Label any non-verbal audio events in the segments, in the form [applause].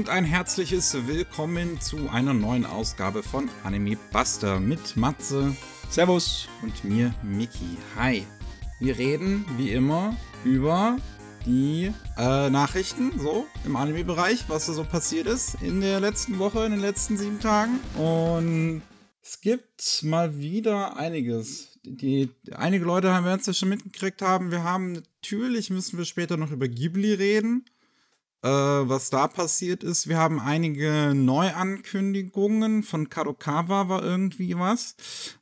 und ein herzliches Willkommen zu einer neuen Ausgabe von Anime Buster mit Matze. Servus. Und mir, Miki. Hi. Wir reden, wie immer, über die äh, Nachrichten, so im Anime-Bereich, was da so passiert ist in der letzten Woche, in den letzten sieben Tagen. Und es gibt mal wieder einiges. Die, einige Leute haben wir uns ja schon mitgekriegt haben. Wir haben natürlich müssen wir später noch über Ghibli reden äh, was da passiert ist. Wir haben einige Neuankündigungen von Kadokawa war irgendwie was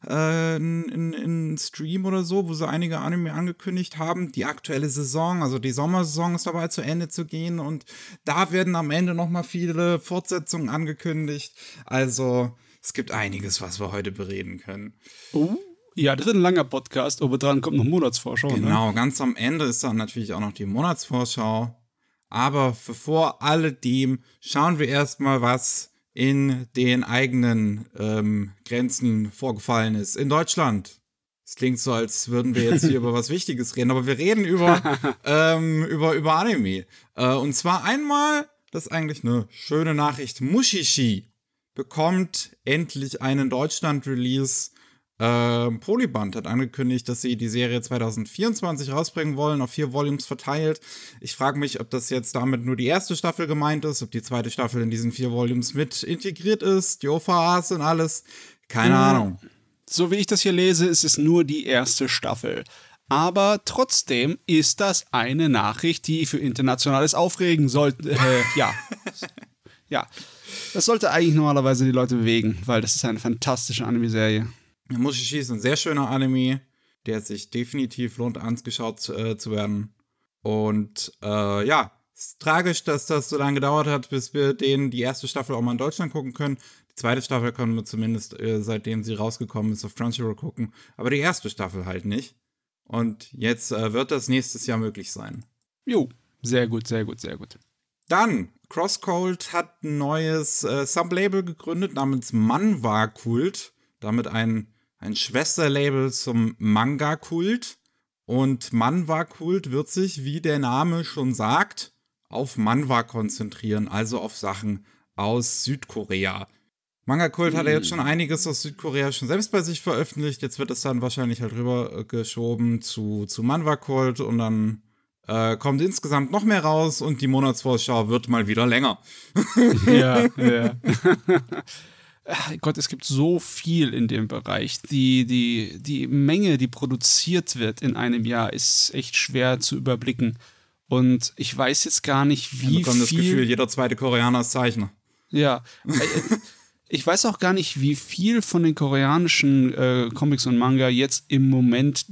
äh, in, in, Stream oder so, wo sie einige Anime angekündigt haben. Die aktuelle Saison, also die Sommersaison ist dabei zu Ende zu gehen und da werden am Ende noch mal viele Fortsetzungen angekündigt. Also es gibt einiges, was wir heute bereden können. Oh. Ja, das ist ein langer Podcast. Obendran kommt noch Monatsvorschau. Ne? Genau, ne? ganz am Ende ist dann natürlich auch noch die Monatsvorschau. Aber vor alledem schauen wir erstmal, was in den eigenen ähm, Grenzen vorgefallen ist. In Deutschland. Es klingt so, als würden wir jetzt hier [laughs] über was Wichtiges reden, aber wir reden über, [laughs] ähm, über, über Anime. Äh, und zwar einmal, das ist eigentlich eine schöne Nachricht, Mushishi bekommt endlich einen Deutschland-Release äh, Polyband hat angekündigt, dass sie die Serie 2024 rausbringen wollen, auf vier Volumes verteilt. Ich frage mich, ob das jetzt damit nur die erste Staffel gemeint ist, ob die zweite Staffel in diesen vier Volumes mit integriert ist, die OVAs und alles. Keine mhm. Ahnung. So wie ich das hier lese, ist es nur die erste Staffel. Aber trotzdem ist das eine Nachricht, die für internationales Aufregen sollte. Äh, ja. [laughs] ja. Das sollte eigentlich normalerweise die Leute bewegen, weil das ist eine fantastische Anime-Serie. Mushishi ist ein sehr schöner Anime, der sich definitiv lohnt, angeschaut äh, zu werden. Und äh, ja, es ist tragisch, dass das so lange gedauert hat, bis wir den die erste Staffel auch mal in Deutschland gucken können. Die zweite Staffel können wir zumindest, äh, seitdem sie rausgekommen ist, auf Crunchyroll gucken. Aber die erste Staffel halt nicht. Und jetzt äh, wird das nächstes Jahr möglich sein. Jo, sehr gut, sehr gut, sehr gut. Dann, Crosscold hat ein neues äh, Sublabel gegründet namens Manwa Kult. Damit ein ein Schwesterlabel zum Manga-Kult. Und Manwa-Kult wird sich, wie der Name schon sagt, auf Manwa konzentrieren, also auf Sachen aus Südkorea. Manga-Kult hat er jetzt schon einiges aus Südkorea schon selbst bei sich veröffentlicht. Jetzt wird es dann wahrscheinlich halt rübergeschoben zu, zu Manwa-Kult und dann äh, kommt insgesamt noch mehr raus und die Monatsvorschau wird mal wieder länger. ja, ja. [laughs] [laughs] Gott, es gibt so viel in dem Bereich. Die, die, die Menge, die produziert wird in einem Jahr, ist echt schwer zu überblicken. Und ich weiß jetzt gar nicht, wie ja, viel. das Gefühl, jeder zweite Koreaner ist Zeichner. Ja. Äh, ich weiß auch gar nicht, wie viel von den koreanischen äh, Comics und Manga jetzt im Moment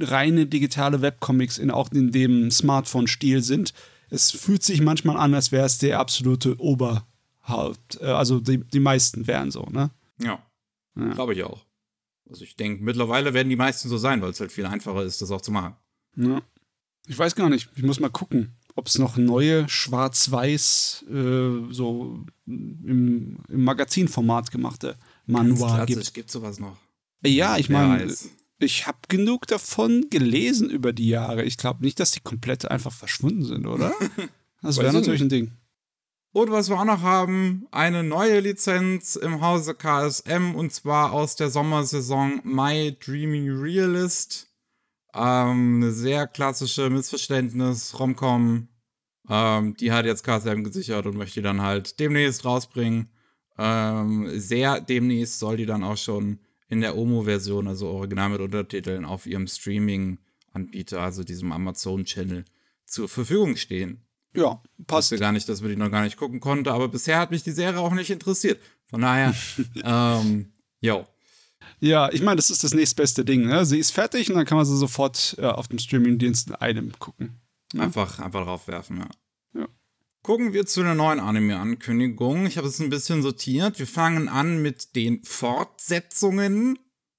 reine digitale Webcomics in auch in dem Smartphone-Stil sind. Es fühlt sich manchmal an, als wäre es der absolute Ober halt, äh, also die, die meisten wären so, ne? Ja. ja. Glaube ich auch. Also ich denke, mittlerweile werden die meisten so sein, weil es halt viel einfacher ist, das auch zu machen. Ja. Ich weiß gar nicht. Ich muss mal gucken, ob es noch neue Schwarz-Weiß, äh, so im, im Magazinformat gemachte Manual gibt. Gibt sowas noch? Ja, ich meine, ich habe genug davon gelesen über die Jahre. Ich glaube nicht, dass die komplett einfach verschwunden sind, oder? [laughs] Das wäre natürlich ein Ding. Und was wir auch noch haben, eine neue Lizenz im Hause KSM und zwar aus der Sommersaison My Dreamy Realist. Ähm, eine sehr klassische Missverständnis, Romcom. Ähm, die hat jetzt KSM gesichert und möchte die dann halt demnächst rausbringen. Ähm, sehr demnächst soll die dann auch schon in der OMO-Version, also original mit Untertiteln, auf ihrem Streaming-Anbieter, also diesem Amazon-Channel, zur Verfügung stehen. Ja, passt. Ich gar nicht, dass wir die noch gar nicht gucken konnten, aber bisher hat mich die Serie auch nicht interessiert. Von daher, [laughs] ähm, jo. Ja, ich meine, das ist das nächstbeste Ding. Ne? Sie ist fertig und dann kann man sie sofort äh, auf dem Streamingdienst in einem gucken. Ne? Einfach, einfach draufwerfen, ja. ja. Gucken wir zu einer neuen Anime-Ankündigung. Ich habe es ein bisschen sortiert. Wir fangen an mit den Fortsetzungen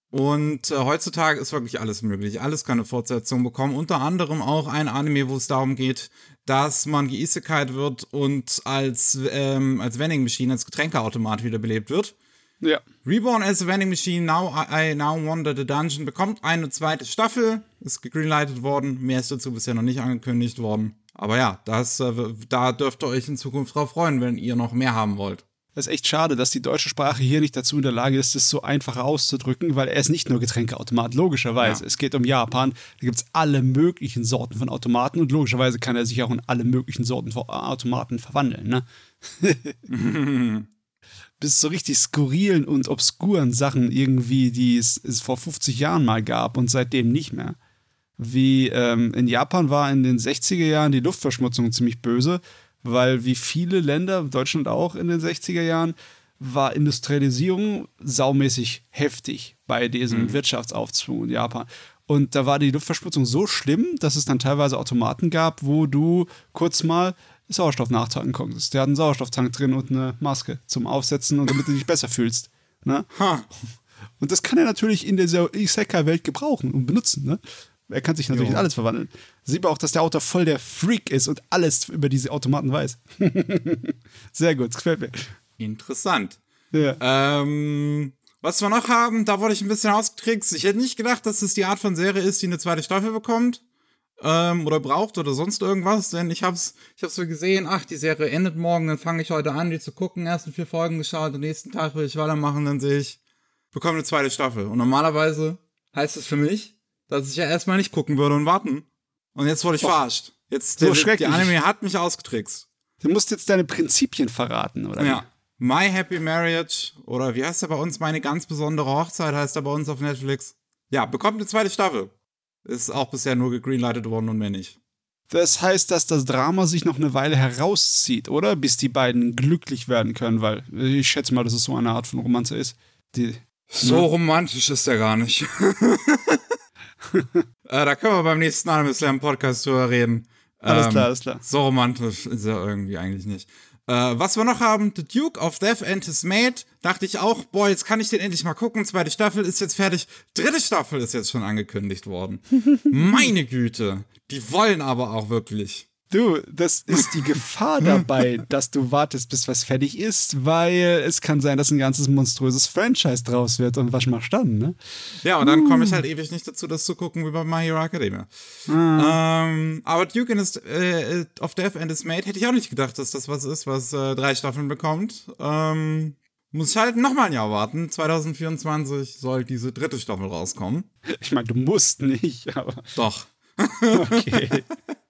und äh, heutzutage ist wirklich alles möglich. Alles kann eine Fortsetzung bekommen. Unter anderem auch ein Anime, wo es darum geht, dass man geisekait wird und als, ähm, als Vending Machine, als Getränkeautomat wiederbelebt wird. Ja. Reborn as a Vending Machine, Now I, I Now Wander the Dungeon bekommt eine zweite Staffel. Ist gegreenlightet worden. Mehr ist dazu bisher noch nicht angekündigt worden. Aber ja, das, äh, da dürft ihr euch in Zukunft drauf freuen, wenn ihr noch mehr haben wollt. Das ist echt schade, dass die deutsche Sprache hier nicht dazu in der Lage ist, das so einfach auszudrücken, weil er ist nicht nur Getränkeautomat, logischerweise. Ja. Es geht um Japan, da gibt es alle möglichen Sorten von Automaten und logischerweise kann er sich auch in alle möglichen Sorten von Automaten verwandeln. Ne? [laughs] Bis zu richtig skurrilen und obskuren Sachen irgendwie, die es, es vor 50 Jahren mal gab und seitdem nicht mehr. Wie ähm, in Japan war in den 60er Jahren die Luftverschmutzung ziemlich böse weil wie viele Länder, Deutschland auch in den 60er Jahren, war Industrialisierung saumäßig heftig bei diesem mhm. Wirtschaftsaufschwung in Japan. Und da war die Luftverschmutzung so schlimm, dass es dann teilweise Automaten gab, wo du kurz mal Sauerstoff nachtanken konntest. Der hat einen Sauerstofftank drin und eine Maske zum Aufsetzen und damit du dich besser fühlst. Ne? Und das kann er natürlich in dieser Isekai-Welt gebrauchen und benutzen. Ne? Er kann sich natürlich jo. in alles verwandeln. Sieht man auch, dass der Autor voll der Freak ist und alles über diese Automaten weiß. [laughs] Sehr gut, gefällt mir. Interessant. Ja. Ähm, was wir noch haben, da wurde ich ein bisschen ausgetrickst. Ich hätte nicht gedacht, dass es die Art von Serie ist, die eine zweite Staffel bekommt. Ähm, oder braucht oder sonst irgendwas, denn ich hab's, ich hab's so gesehen, ach, die Serie endet morgen, dann fange ich heute an, die zu gucken, ersten vier Folgen geschaut, am nächsten Tag will ich weitermachen, dann sehe ich, bekomme eine zweite Staffel. Und normalerweise heißt es für mich, dass ich ja erstmal nicht gucken würde und warten. Und jetzt wurde ich oh. verarscht. Jetzt, so der, die Anime hat mich ausgetrickst. Du musst jetzt deine Prinzipien verraten, oder? Ja. My Happy Marriage oder wie heißt er bei uns? Meine ganz besondere Hochzeit heißt er bei uns auf Netflix. Ja, bekommt eine zweite Staffel. Ist auch bisher nur gegreenlightet worden und mehr nicht. Das heißt, dass das Drama sich noch eine Weile herauszieht, oder? Bis die beiden glücklich werden können, weil ich schätze mal, dass es so eine Art von Romanze ist. Die, so ne? romantisch ist er gar nicht. [laughs] [laughs] äh, da können wir beim nächsten Anime Slam Podcast drüber reden. Alles ähm, klar, alles klar. So romantisch ist er irgendwie eigentlich nicht. Äh, was wir noch haben, The Duke of Death and His Mate, dachte ich auch, boah, jetzt kann ich den endlich mal gucken. Zweite Staffel ist jetzt fertig. Dritte Staffel ist jetzt schon angekündigt worden. [laughs] Meine Güte. Die wollen aber auch wirklich. Du, das ist die Gefahr [laughs] dabei, dass du wartest, bis was fertig ist, weil es kann sein, dass ein ganzes monströses Franchise draus wird und was machst du dann, ne? Ja, und dann uh. komme ich halt ewig nicht dazu, das zu gucken wie bei My Hero Academia. Ah. Ähm, aber Duke and his, äh, of Death and His Mate hätte ich auch nicht gedacht, dass das was ist, was äh, drei Staffeln bekommt. Ähm, muss ich halt nochmal ein Jahr warten. 2024 soll diese dritte Staffel rauskommen. Ich meine, du musst nicht, aber. Doch. [laughs] okay. [laughs]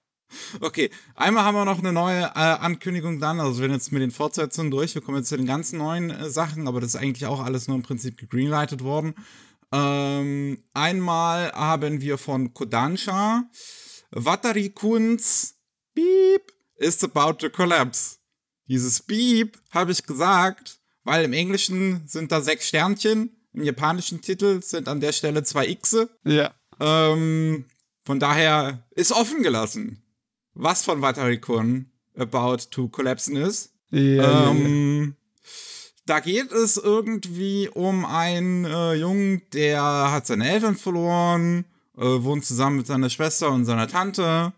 Okay, einmal haben wir noch eine neue äh, Ankündigung dann. Also wir sind jetzt mit den Fortsetzungen durch. Wir kommen jetzt zu den ganzen neuen äh, Sachen, aber das ist eigentlich auch alles nur im Prinzip gegreenlightet worden. Ähm, einmal haben wir von Kodansha Watari Kunz Beep is about to collapse. Dieses Beep habe ich gesagt, weil im Englischen sind da sechs Sternchen, im japanischen Titel sind an der Stelle zwei Xe. Ja. Ähm, von daher ist offen gelassen was von Watarikon about to collapsen ist. Ja, ähm, ja. Da geht es irgendwie um einen äh, Jungen, der hat seine Eltern verloren, äh, wohnt zusammen mit seiner Schwester und seiner Tante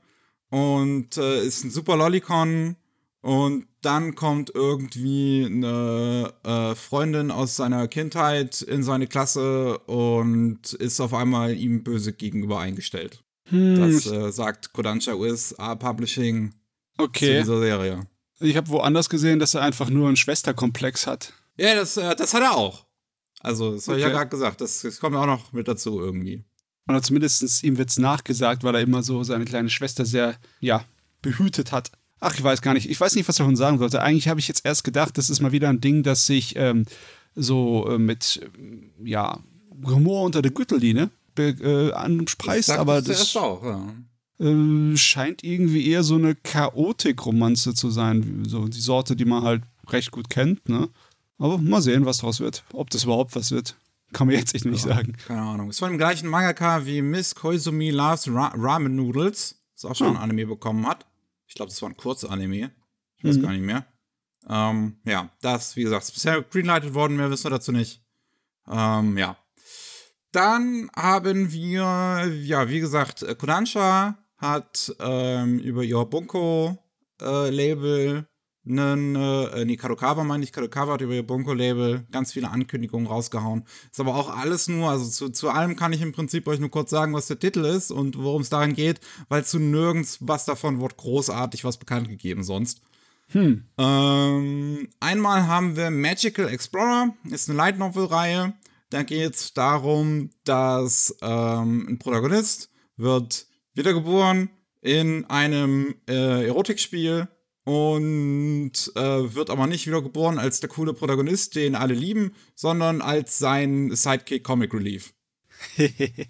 und äh, ist ein super Lollicon. Und dann kommt irgendwie eine äh, Freundin aus seiner Kindheit in seine Klasse und ist auf einmal ihm böse gegenüber eingestellt. Hm. Das äh, sagt Kodansha USA Publishing okay. zu dieser Serie. Ich habe woanders gesehen, dass er einfach nur einen Schwesterkomplex hat. Ja, das, äh, das hat er auch. Also, das habe okay. ich ja gerade gesagt. Das, das kommt auch noch mit dazu irgendwie. Oder zumindest ihm wird es nachgesagt, weil er immer so seine kleine Schwester sehr, ja, behütet hat. Ach, ich weiß gar nicht. Ich weiß nicht, was ich davon sagen sollte. Eigentlich habe ich jetzt erst gedacht, das ist mal wieder ein Ding, das sich ähm, so äh, mit, äh, ja, Humor unter der Gürtellinie äh, anspreist, aber das auch, ja. äh, scheint irgendwie eher so eine Chaotik-Romanze zu sein, so die Sorte, die man halt recht gut kennt, ne? Aber mal sehen, was draus wird. Ob das überhaupt was wird, kann man jetzt echt nicht ja, sagen. Keine Ahnung. Ist von dem gleichen Mangaka wie Miss Koizumi Loves Ra Ramen Noodles, das auch schon hm. ein Anime bekommen hat. Ich glaube, das war ein Kurzanime. Ich weiß mhm. gar nicht mehr. Ähm, ja, das, wie gesagt, ist bisher greenlighted worden, mehr wissen wir dazu nicht. Ähm, ja, dann haben wir, ja, wie gesagt, Kodansha hat ähm, über ihr Bunko-Label einen, äh, nee, Kadokawa meine ich, Kadokawa hat über ihr Bunko-Label ganz viele Ankündigungen rausgehauen. Ist aber auch alles nur, also zu, zu allem kann ich im Prinzip euch nur kurz sagen, was der Titel ist und worum es darin geht, weil zu nirgends was davon wird großartig was bekannt gegeben sonst. Hm. Ähm, einmal haben wir Magical Explorer, ist eine Light Novel-Reihe. Da geht es darum, dass ähm, ein Protagonist wird wiedergeboren in einem äh, Erotikspiel und äh, wird aber nicht wiedergeboren als der coole Protagonist, den alle lieben, sondern als sein Sidekick Comic Relief. [laughs] okay,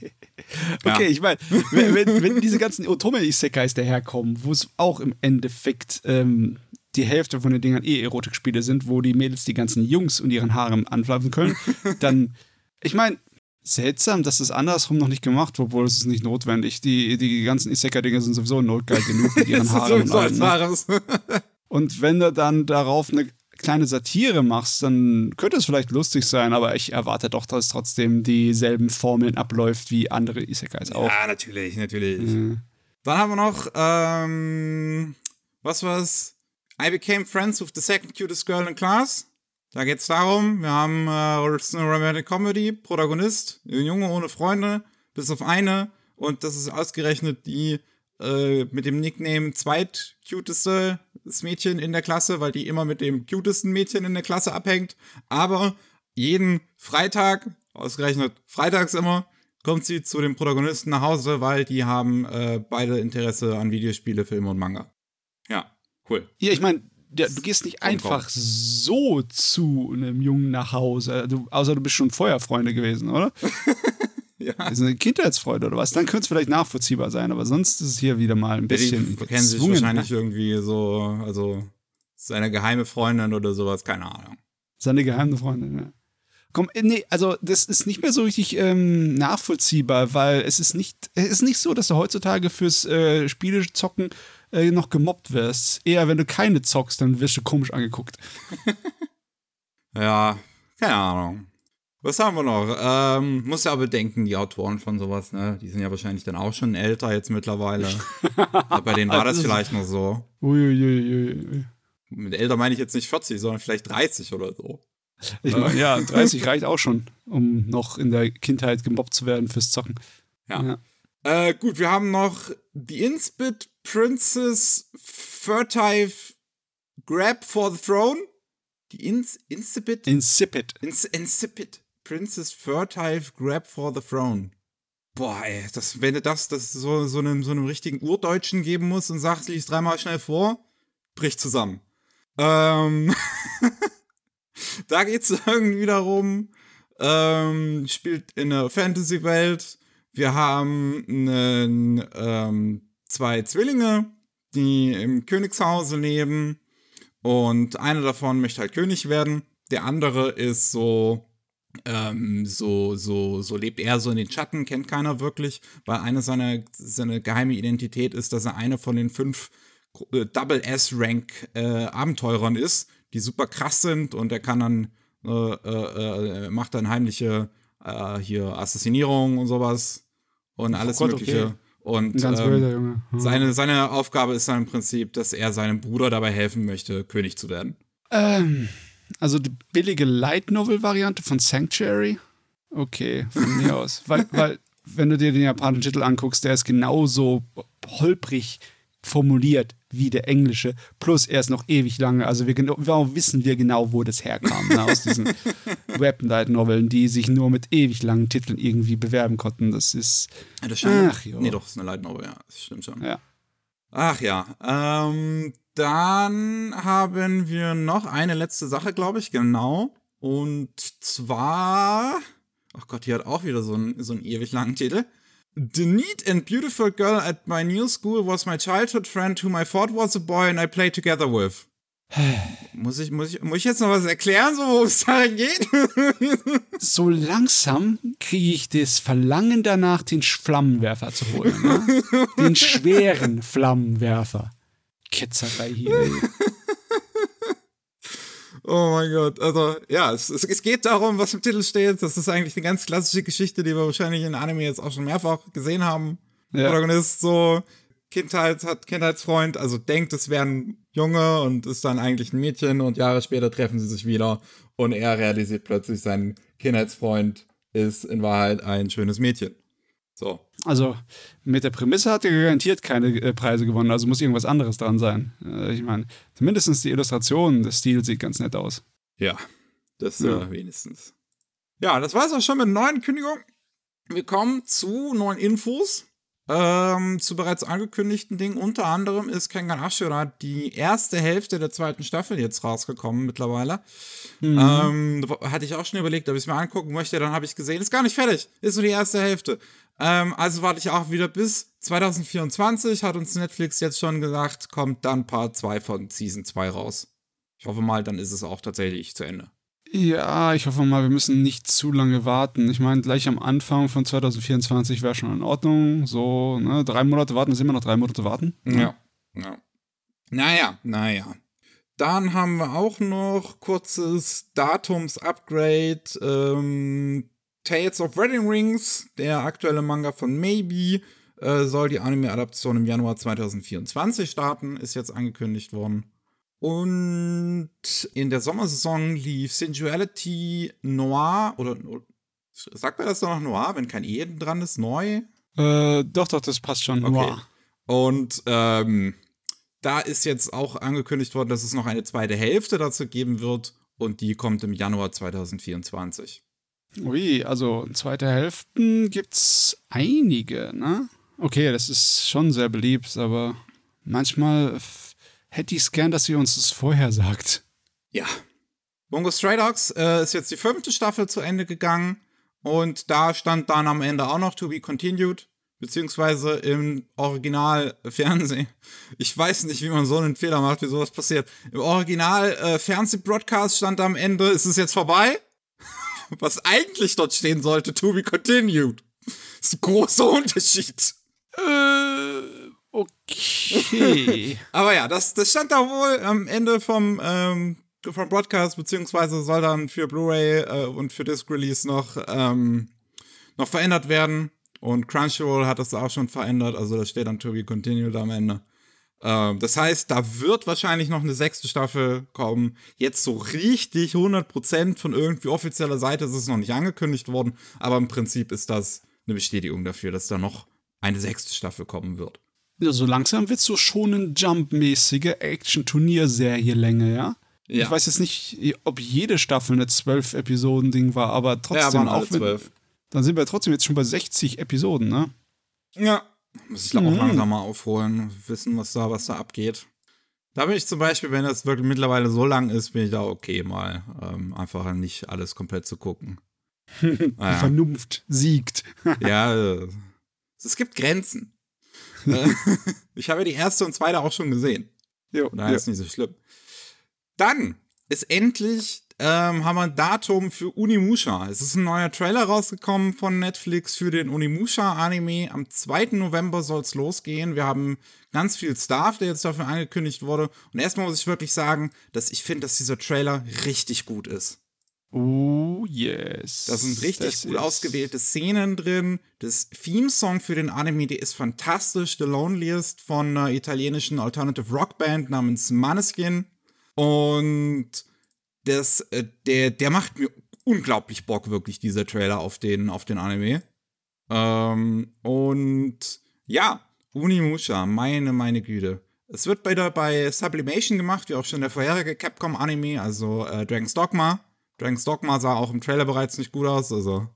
ja. ich meine, wenn, wenn, diese ganzen Otome-Isekais daherkommen, wo es auch im Endeffekt ähm, die Hälfte von den Dingern eh Erotikspiele sind, wo die Mädels die ganzen Jungs und ihren Haaren anpflanzen können, dann, [laughs] ich meine, seltsam, dass das andersrum noch nicht gemacht wird, obwohl es ist nicht notwendig. Die, die ganzen Isekai-Dinger sind sowieso notgeil genug mit ihren [laughs] Haaren und allem. Ne? [laughs] Und wenn du dann darauf eine kleine Satire machst, dann könnte es vielleicht lustig sein, aber ich erwarte doch, dass trotzdem dieselben Formeln abläuft wie andere Isekais auch. Ja, natürlich, natürlich. Mhm. Dann haben wir noch, ähm, was war's? I became friends with the second cutest girl in class. Da geht's darum, wir haben äh, eine Romantic Comedy, Protagonist, ein Junge ohne Freunde, bis auf eine. Und das ist ausgerechnet die äh, mit dem Nickname zweitcuteste Mädchen in der Klasse, weil die immer mit dem cutesten Mädchen in der Klasse abhängt. Aber jeden Freitag, ausgerechnet freitags immer, kommt sie zu dem Protagonisten nach Hause, weil die haben äh, beide Interesse an Videospiele, Filme und Manga. Ja, cool. Ja, ich meine, du gehst nicht einfach so zu einem Jungen nach Hause, du, außer du bist schon Feuerfreunde gewesen, oder? [laughs] ja. Das ist eine Kindheitsfreude oder was? Dann könnte es vielleicht nachvollziehbar sein, aber sonst ist es hier wieder mal ein bisschen. Die kennen sich wahrscheinlich irgendwie so, also seine geheime Freundin oder sowas, keine Ahnung. Seine geheime Freundin, ja. Komm, äh, nee, also das ist nicht mehr so richtig ähm, nachvollziehbar, weil es ist nicht, es ist nicht so, dass du heutzutage fürs äh, Spiele zocken äh, noch gemobbt wirst. Eher, wenn du keine zockst, dann wirst du komisch angeguckt. [laughs] ja, keine Ahnung. Was haben wir noch? Ähm, muss ja bedenken, die Autoren von sowas, ne? Die sind ja wahrscheinlich dann auch schon älter jetzt mittlerweile. [laughs] bei denen war das vielleicht noch so. Uiuiui. Mit älter meine ich jetzt nicht 40, sondern vielleicht 30 oder so. Ich meine, ja, [laughs] 30 reicht auch schon, um noch in der Kindheit gemobbt zu werden fürs Zocken. Ja. ja. Äh, gut, wir haben noch die Inspit Princess Furtive Grab for the Throne. Die Ins Insipid? Insipid. Ins Insipid. Princess Furtive Grab for the Throne. Boah, ey, das, wenn du das, das so, so, einem, so einem richtigen Urdeutschen geben musst und sagst, liest dreimal schnell vor, bricht zusammen. Ähm, [laughs] da geht's [laughs] irgendwie darum, ähm, spielt in einer Fantasy-Welt, wir haben einen, ähm, zwei Zwillinge, die im Königshause leben und einer davon möchte halt König werden. Der andere ist so, ähm, so, so, so lebt er so in den Schatten, kennt keiner wirklich, weil eine seiner, seine geheime Identität ist, dass er eine von den fünf äh, Double S-Rank äh, Abenteurern ist, die super krass sind und er kann dann, äh, äh, äh macht dann heimliche äh, hier Assassinierung und sowas und alles oh Gott, Mögliche. Okay. Und ähm. Mhm. Seine, seine Aufgabe ist dann im Prinzip, dass er seinem Bruder dabei helfen möchte, König zu werden. Ähm, also die billige Light Novel-Variante von Sanctuary? Okay, von mir aus. Weil, weil, wenn du dir den japanischen Titel anguckst, der ist genauso holprig formuliert wie der englische, plus er ist noch ewig lange. Also wir genau, wissen wir genau, wo das herkam, ne, aus diesen [laughs] Webnight-Noveln, die sich nur mit ewig langen Titeln irgendwie bewerben konnten. Das ist. Ja, das stimmt. Ach, jo. Nee, doch, ist eine Light Novel, ja. Das stimmt schon. Ja. Ach ja. Ähm, dann haben wir noch eine letzte Sache, glaube ich, genau. Und zwar. Ach Gott, die hat auch wieder so einen, so einen ewig langen Titel. The neat and beautiful girl at my new school was my childhood friend whom I thought was a boy and I played together with. [sighs] muss, ich, muss, ich, muss ich jetzt noch was erklären, so worum es darin geht? [laughs] so langsam kriege ich das Verlangen danach, den Flammenwerfer zu holen. Ne? [laughs] Den schweren Flammenwerfer. Ketzerei hier. Oh mein Gott. Also, ja, es, es, geht darum, was im Titel steht. Das ist eigentlich eine ganz klassische Geschichte, die wir wahrscheinlich in Anime jetzt auch schon mehrfach gesehen haben. Ja. Protagonist so Kindheit, hat Kindheitsfreund, also denkt, es wäre ein Junge und ist dann eigentlich ein Mädchen und Jahre später treffen sie sich wieder und er realisiert plötzlich, sein Kindheitsfreund ist in Wahrheit ein schönes Mädchen. So. Also mit der Prämisse hat er garantiert keine äh, Preise gewonnen, also muss irgendwas anderes dran sein. Äh, ich meine, zumindest die Illustration, der Stil sieht ganz nett aus. Ja, das ja. Äh, wenigstens. Ja, das war es auch schon mit neuen Kündigungen. Wir kommen zu neuen Infos. Ähm, zu bereits angekündigten Dingen. Unter anderem ist Kengan Ashura die erste Hälfte der zweiten Staffel jetzt rausgekommen mittlerweile. Mhm. Ähm, hatte ich auch schon überlegt, ob ich es mir angucken möchte. Dann habe ich gesehen, ist gar nicht fertig. Ist nur die erste Hälfte. Ähm, also warte ich auch wieder bis 2024. Hat uns Netflix jetzt schon gesagt, kommt dann Part 2 von Season 2 raus. Ich hoffe mal, dann ist es auch tatsächlich zu Ende. Ja, ich hoffe mal, wir müssen nicht zu lange warten. Ich meine, gleich am Anfang von 2024 wäre schon in Ordnung. So, ne, drei Monate warten, ist immer noch drei Monate warten. Ja. ja. Naja, naja. Dann haben wir auch noch kurzes Datums-Upgrade. Ähm, Tales of Wedding Rings, der aktuelle Manga von Maybe, äh, soll die Anime-Adaption im Januar 2024 starten, ist jetzt angekündigt worden. Und in der Sommersaison lief Sensuality Noir oder sagt man das doch noch Noir, wenn kein E dran ist, neu? Äh, doch, doch, das passt schon. Okay. Noir. Und ähm, da ist jetzt auch angekündigt worden, dass es noch eine zweite Hälfte dazu geben wird und die kommt im Januar 2024. Ui, also zweite Hälften gibt's einige, ne? Okay, das ist schon sehr beliebt, aber manchmal hätte ich es gern, dass sie uns das vorher sagt. Ja. Bungo Stray Dogs äh, ist jetzt die fünfte Staffel zu Ende gegangen und da stand dann am Ende auch noch To Be Continued, beziehungsweise im Original-Fernsehen. Ich weiß nicht, wie man so einen Fehler macht, wie sowas passiert. Im Original-Fernseh-Broadcast stand am Ende, ist es jetzt vorbei? Was eigentlich dort stehen sollte, To Be Continued. Das ist ein großer Unterschied. Äh Okay. [laughs] Aber ja, das, das stand da wohl am Ende vom, ähm, vom Broadcast, beziehungsweise soll dann für Blu-ray äh, und für Disc Release noch, ähm, noch verändert werden. Und Crunchyroll hat das auch schon verändert, also da steht dann To Be Continued am Ende. Ähm, das heißt, da wird wahrscheinlich noch eine sechste Staffel kommen. Jetzt so richtig 100% von irgendwie offizieller Seite ist es noch nicht angekündigt worden, aber im Prinzip ist das eine Bestätigung dafür, dass da noch eine sechste Staffel kommen wird ja, so langsam wird so schon eine Jump-mäßige Action-Turnierserie-Länge, ja? ja? Ich weiß jetzt nicht, ob jede Staffel eine 12-Episoden-Ding war, aber trotzdem ja, auch. Mit, dann sind wir trotzdem jetzt schon bei 60 Episoden, ne? Ja. Muss ich glaube mhm. auch langsam mal aufholen, wissen, was da, was da abgeht. Da bin ich zum Beispiel, wenn das wirklich mittlerweile so lang ist, bin ich da okay, mal ähm, einfach nicht alles komplett zu gucken. [laughs] Die Vernunft siegt. [laughs] ja, äh, es gibt Grenzen. [laughs] Äh, ich habe die erste und zweite auch schon gesehen. Jo, ja. ist nicht so schlimm. Dann ist endlich ähm, haben wir ein Datum für Unimusha. Es ist ein neuer Trailer rausgekommen von Netflix für den Unimusha-Anime. Am 2. November soll es losgehen. Wir haben ganz viel Staff, der jetzt dafür angekündigt wurde. Und erstmal muss ich wirklich sagen, dass ich finde, dass dieser Trailer richtig gut ist. Oh, yes. Da sind richtig das gut ausgewählte Szenen drin. Das Theme-Song für den Anime, der ist fantastisch. The Loneliest von einer italienischen Alternative Rock Band namens Maneskin. Und das, äh, der, der macht mir unglaublich Bock, wirklich, dieser Trailer auf den, auf den Anime. Ähm, und ja, Unimusha, meine, meine Güte. Es wird bei, der, bei Sublimation gemacht, wie auch schon der vorherige Capcom-Anime, also äh, Dragon's Dogma. Dragon's Dogma sah auch im Trailer bereits nicht gut aus. Also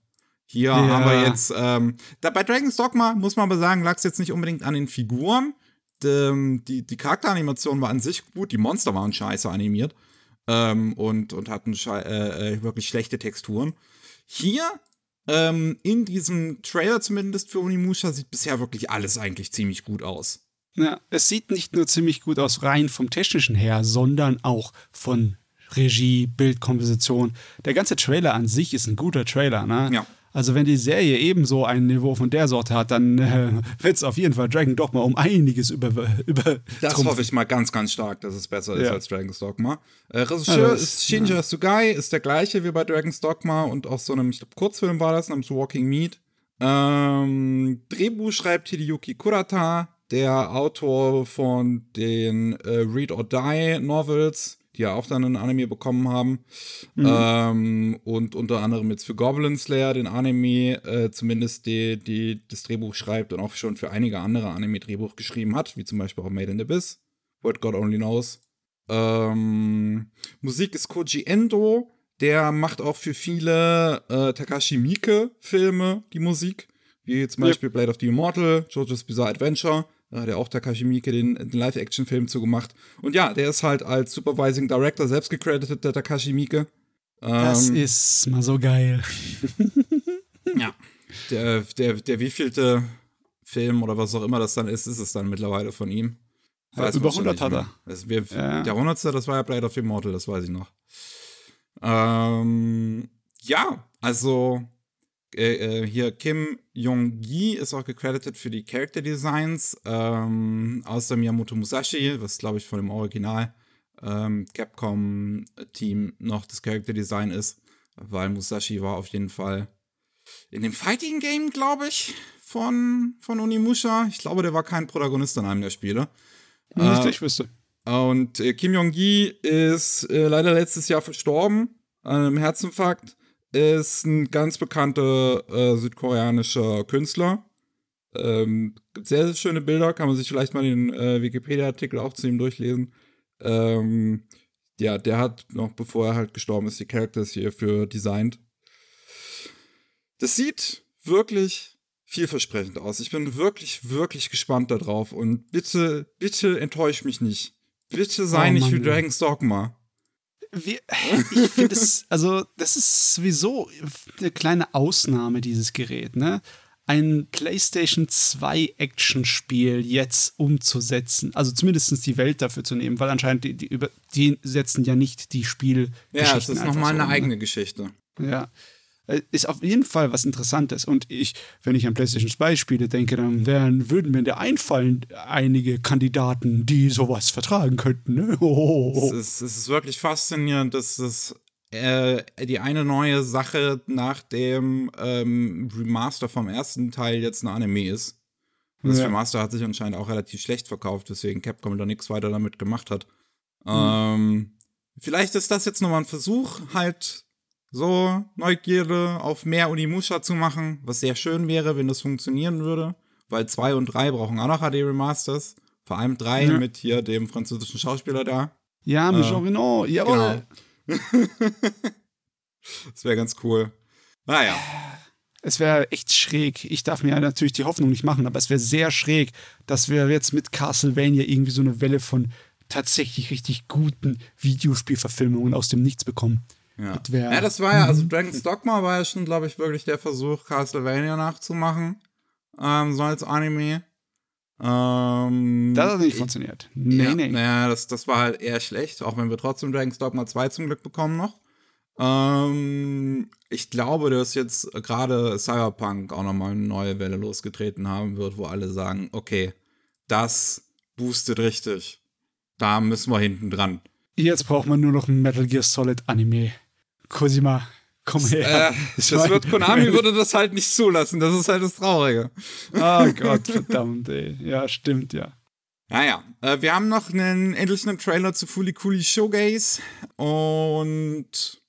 hier ja. haben wir jetzt, ähm, da, bei Dragon's Dogma muss man aber sagen, lag es jetzt nicht unbedingt an den Figuren. Die, die, die Charakteranimation war an sich gut, die Monster waren scheiße animiert ähm, und, und hatten äh, äh, wirklich schlechte Texturen. Hier ähm, in diesem Trailer zumindest für Unimusha sieht bisher wirklich alles eigentlich ziemlich gut aus. Ja, es sieht nicht nur ziemlich gut aus rein vom technischen her, sondern auch von Regie, Bildkomposition. Der ganze Trailer an sich ist ein guter Trailer, ne? Ja. Also wenn die Serie ebenso ein Niveau von der Sorte hat, dann äh, wird es auf jeden Fall Dragon Dogma um einiges über, über Das hoffe ich mal ganz, ganz stark, dass es besser ja. ist als Dragon's Dogma. Äh, Regisseur also, ist Shinja ja. Sugai, ist der gleiche wie bei Dragon's Dogma und auch so einem, ich glaube, Kurzfilm war das, namens Walking Meat. Ähm, Drehbuch schreibt Hideyuki Kurata. der Autor von den äh, Read or Die Novels, die ja auch dann ein Anime bekommen haben. Mhm. Ähm, und unter anderem jetzt für Goblin Slayer, den Anime, äh, zumindest die, die das Drehbuch schreibt und auch schon für einige andere Anime-Drehbuch geschrieben hat, wie zum Beispiel auch Made in the Abyss, What God Only Knows. Ähm, Musik ist Koji Endo, der macht auch für viele äh, Takashi Miike-Filme die Musik, wie zum Beispiel yep. Blade of the Immortal, JoJo's Bizarre Adventure ja auch Takashi Miike den, den Live-Action-Film zugemacht. Und ja, der ist halt als Supervising Director selbst gecredited, der Takashi Miike. das ähm, ist mal so geil. [laughs] ja. Der, der, der wievielte Film oder was auch immer das dann ist, ist es dann mittlerweile von ihm. Ja, über 100 hat er. Das, wir, ja. Der 100. das war ja Blade of Immortal, das weiß ich noch. Ähm, ja, also äh, äh, hier Kim Jong-gi ist auch gecredited für die Character Designs, ähm, außer Miyamoto Musashi, was glaube ich von dem Original ähm, Capcom-Team noch das Character Design ist, weil Musashi war auf jeden Fall in dem Fighting Game, glaube ich, von, von Unimusha. Ich glaube, der war kein Protagonist in einem der Spiele. Nicht, äh, ich wüsste. Und äh, Kim Jong-gi ist äh, leider letztes Jahr verstorben an einem Herzinfarkt ist ein ganz bekannter äh, südkoreanischer Künstler. Ähm, sehr, sehr schöne Bilder, kann man sich vielleicht mal den äh, Wikipedia-Artikel auch zu ihm durchlesen. Ähm, ja, der hat noch, bevor er halt gestorben ist, die Characters hierfür designt. Das sieht wirklich vielversprechend aus. Ich bin wirklich, wirklich gespannt darauf. Und bitte, bitte enttäusch mich nicht. Bitte sei oh, nicht Mann, wie Dragon's Dogma wir, ich finde es, also das ist sowieso eine kleine Ausnahme, dieses Gerät, ne? Ein PlayStation 2 Action-Spiel jetzt umzusetzen, also zumindest die Welt dafür zu nehmen, weil anscheinend die, die, über, die setzen ja nicht die Spiel. Ja, es ist nochmal so, eine ne? eigene Geschichte. Ja. Äh, ist auf jeden Fall was Interessantes. Und ich, wenn ich an PlayStation 2 Spiele denke, dann wären, würden mir da einfallen einige Kandidaten, die sowas vertragen könnten. Ne? [laughs] Es, ist, es ist wirklich faszinierend, dass es äh, die eine neue Sache nach dem ähm, Remaster vom ersten Teil jetzt ein Anime ist. Und das ja. Remaster hat sich anscheinend auch relativ schlecht verkauft, weswegen Capcom da nichts weiter damit gemacht hat. Mhm. Ähm, vielleicht ist das jetzt nochmal ein Versuch, halt so Neugierde auf mehr Unimusha zu machen, was sehr schön wäre, wenn das funktionieren würde, weil 2 und 3 brauchen auch noch HD Remasters, vor allem 3 ja. mit hier dem französischen Schauspieler da. Ja, mit äh, Jean Reno, jawohl. Genau. [laughs] das wäre ganz cool. Naja. Es wäre echt schräg. Ich darf mir natürlich die Hoffnung nicht machen, aber es wäre sehr schräg, dass wir jetzt mit Castlevania irgendwie so eine Welle von tatsächlich richtig guten Videospielverfilmungen aus dem Nichts bekommen. Ja. Das ja, das war ja, also [laughs] Dragon's Dogma war ja schon, glaube ich, wirklich der Versuch, Castlevania nachzumachen. Ähm, so als Anime. Ähm, das hat nicht ich, funktioniert. Nee, ja, nee. Naja, das, das war halt eher schlecht, auch wenn wir trotzdem Dragon's Dogma 2 zum Glück bekommen noch. Ähm, ich glaube, dass jetzt gerade Cyberpunk auch nochmal eine neue Welle losgetreten haben wird, wo alle sagen, okay, das boostet richtig. Da müssen wir hinten dran. Jetzt braucht man nur noch ein Metal Gear Solid Anime. Cosima, komm her. Äh, das wird, Konami würde das halt nicht zulassen. Das ist halt das Traurige. Oh Gott, verdammt, ey. Ja, stimmt, ja. Naja, äh, wir haben noch einen, endlich einen Trailer zu Fully Cooley Showgaze. Und.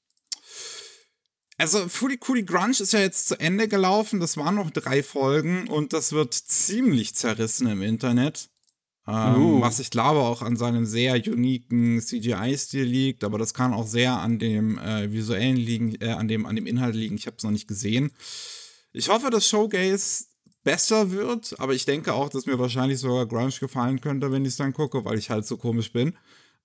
Also, Fully Cooley Grunge ist ja jetzt zu Ende gelaufen. Das waren noch drei Folgen und das wird ziemlich zerrissen im Internet. Ähm, uh. Was ich glaube auch an seinem sehr uniken CGI-Stil liegt, aber das kann auch sehr an dem äh, visuellen liegen, äh, an, dem, an dem Inhalt liegen. Ich habe es noch nicht gesehen. Ich hoffe, dass Showgaze besser wird, aber ich denke auch, dass mir wahrscheinlich sogar Grunge gefallen könnte, wenn ich es dann gucke, weil ich halt so komisch bin.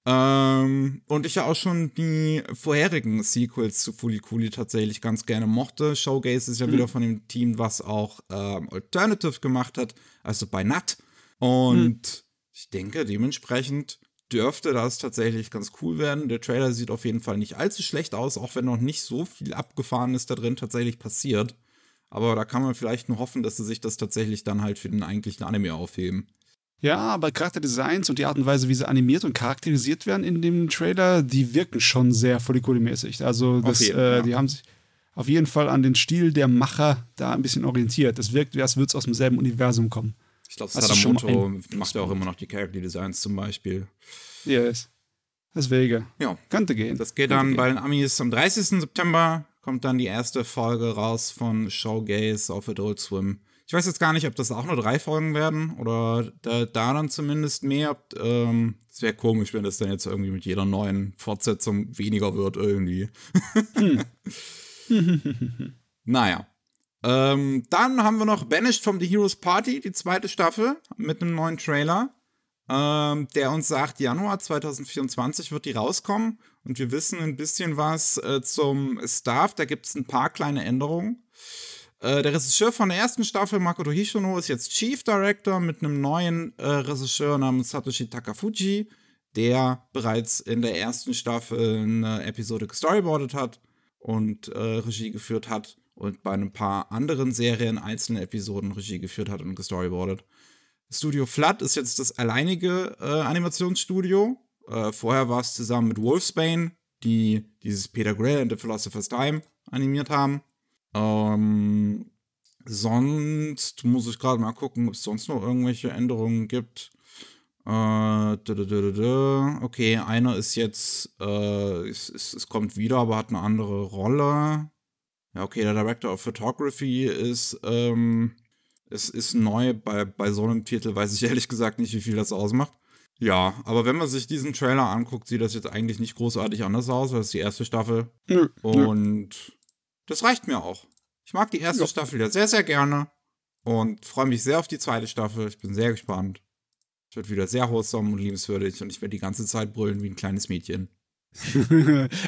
Ähm, und ich ja auch schon die vorherigen Sequels zu Fully Cooley tatsächlich ganz gerne mochte. Showgaze ist ja mhm. wieder von dem Team, was auch ähm, Alternative gemacht hat, also bei Nut. Und mhm ich denke, dementsprechend dürfte das tatsächlich ganz cool werden. Der Trailer sieht auf jeden Fall nicht allzu schlecht aus, auch wenn noch nicht so viel Abgefahrenes da drin tatsächlich passiert. Aber da kann man vielleicht nur hoffen, dass sie sich das tatsächlich dann halt für den eigentlichen Anime aufheben. Ja, aber Charakterdesigns und die Art und Weise, wie sie animiert und charakterisiert werden in dem Trailer, die wirken schon sehr Folliculimäßig. Also das, jeden, äh, ja. die haben sich auf jeden Fall an den Stil der Macher da ein bisschen orientiert. Das wirkt, als würde es aus demselben Universum kommen. Ich glaube, Das mal Sadamoto macht ja auch immer noch die Character Designs zum Beispiel. Yes. Deswegen. Ja. Könnte gehen. Das geht Könnte dann gehen. bei den Amis am 30. September kommt dann die erste Folge raus von Showgaze auf Adult Swim. Ich weiß jetzt gar nicht, ob das auch nur drei Folgen werden oder da, da dann zumindest mehr. Ähm, es wäre komisch, wenn das dann jetzt irgendwie mit jeder neuen Fortsetzung weniger wird irgendwie. [laughs] naja. Ähm, dann haben wir noch Banished from the Heroes Party, die zweite Staffel, mit einem neuen Trailer, ähm, der uns sagt, Januar 2024 wird die rauskommen. Und wir wissen ein bisschen was äh, zum Staff. Da gibt es ein paar kleine Änderungen. Äh, der Regisseur von der ersten Staffel, Makoto Hishono, ist jetzt Chief Director mit einem neuen äh, Regisseur namens Satoshi Takafuji, der bereits in der ersten Staffel eine Episode gestoryboardet hat und äh, Regie geführt hat und bei ein paar anderen Serien einzelne Episoden Regie geführt hat und gestoryboardet. Studio Flood ist jetzt das alleinige äh, Animationsstudio. Äh, vorher war es zusammen mit Wolfsbane, die dieses Peter Grill and the Philosopher's Time animiert haben. Ähm, sonst muss ich gerade mal gucken, ob es sonst noch irgendwelche Änderungen gibt. Äh. Okay, einer ist jetzt, äh, es, es, es kommt wieder, aber hat eine andere Rolle. Ja, okay, der Director of Photography ist, ähm, es ist neu. Bei, bei so einem Titel weiß ich [laughs] ehrlich gesagt nicht, wie viel das ausmacht. Ja, aber wenn man sich diesen Trailer anguckt, sieht das jetzt eigentlich nicht großartig anders aus als die erste Staffel. Nö, nö. Und das reicht mir auch. Ich mag die erste Ja. Staffel ja sehr, sehr gerne und freue mich sehr auf die zweite Staffel. Ich bin sehr gespannt. Es wird wieder sehr wholesome und liebenswürdig und ich werde die ganze Zeit brüllen wie ein kleines Mädchen.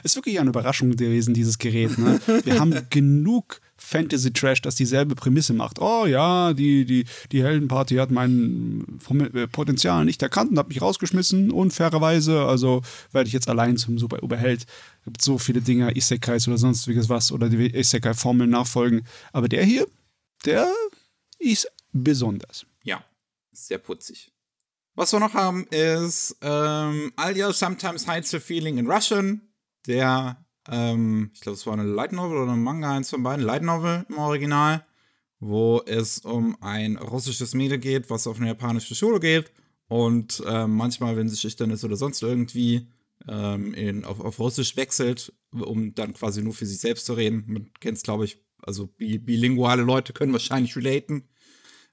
Ist wirklich eine Überraschung gewesen, dieses Gerät. Ne? Wir haben [laughs] genug Fantasy-Trash, das dieselbe Prämisse macht. Oh ja, die, die, die Heldenparty hat mein äh, Potenzial nicht erkannt und hat mich rausgeschmissen, unfairerweise. Also werde ich jetzt allein zum super Überheld. Es gibt so viele Dinge, Isekais oder sonstiges was oder die Isekai-Formeln nachfolgen. Aber der hier, der ist besonders. Ja, sehr putzig. Was wir noch haben ist ähm, Alia Sometimes Hides a Feeling in Russian. Der, ähm, ich glaube, es war eine Light Novel oder ein Manga, eins von beiden. Light Novel im Original, wo es um ein russisches Mädel geht, was auf eine japanische Schule geht. Und ähm, manchmal, wenn sie schüchtern ist oder sonst irgendwie, ähm, in, auf, auf Russisch wechselt, um dann quasi nur für sich selbst zu reden. Man kennt es, glaube ich, also bi bilinguale Leute können wahrscheinlich relaten.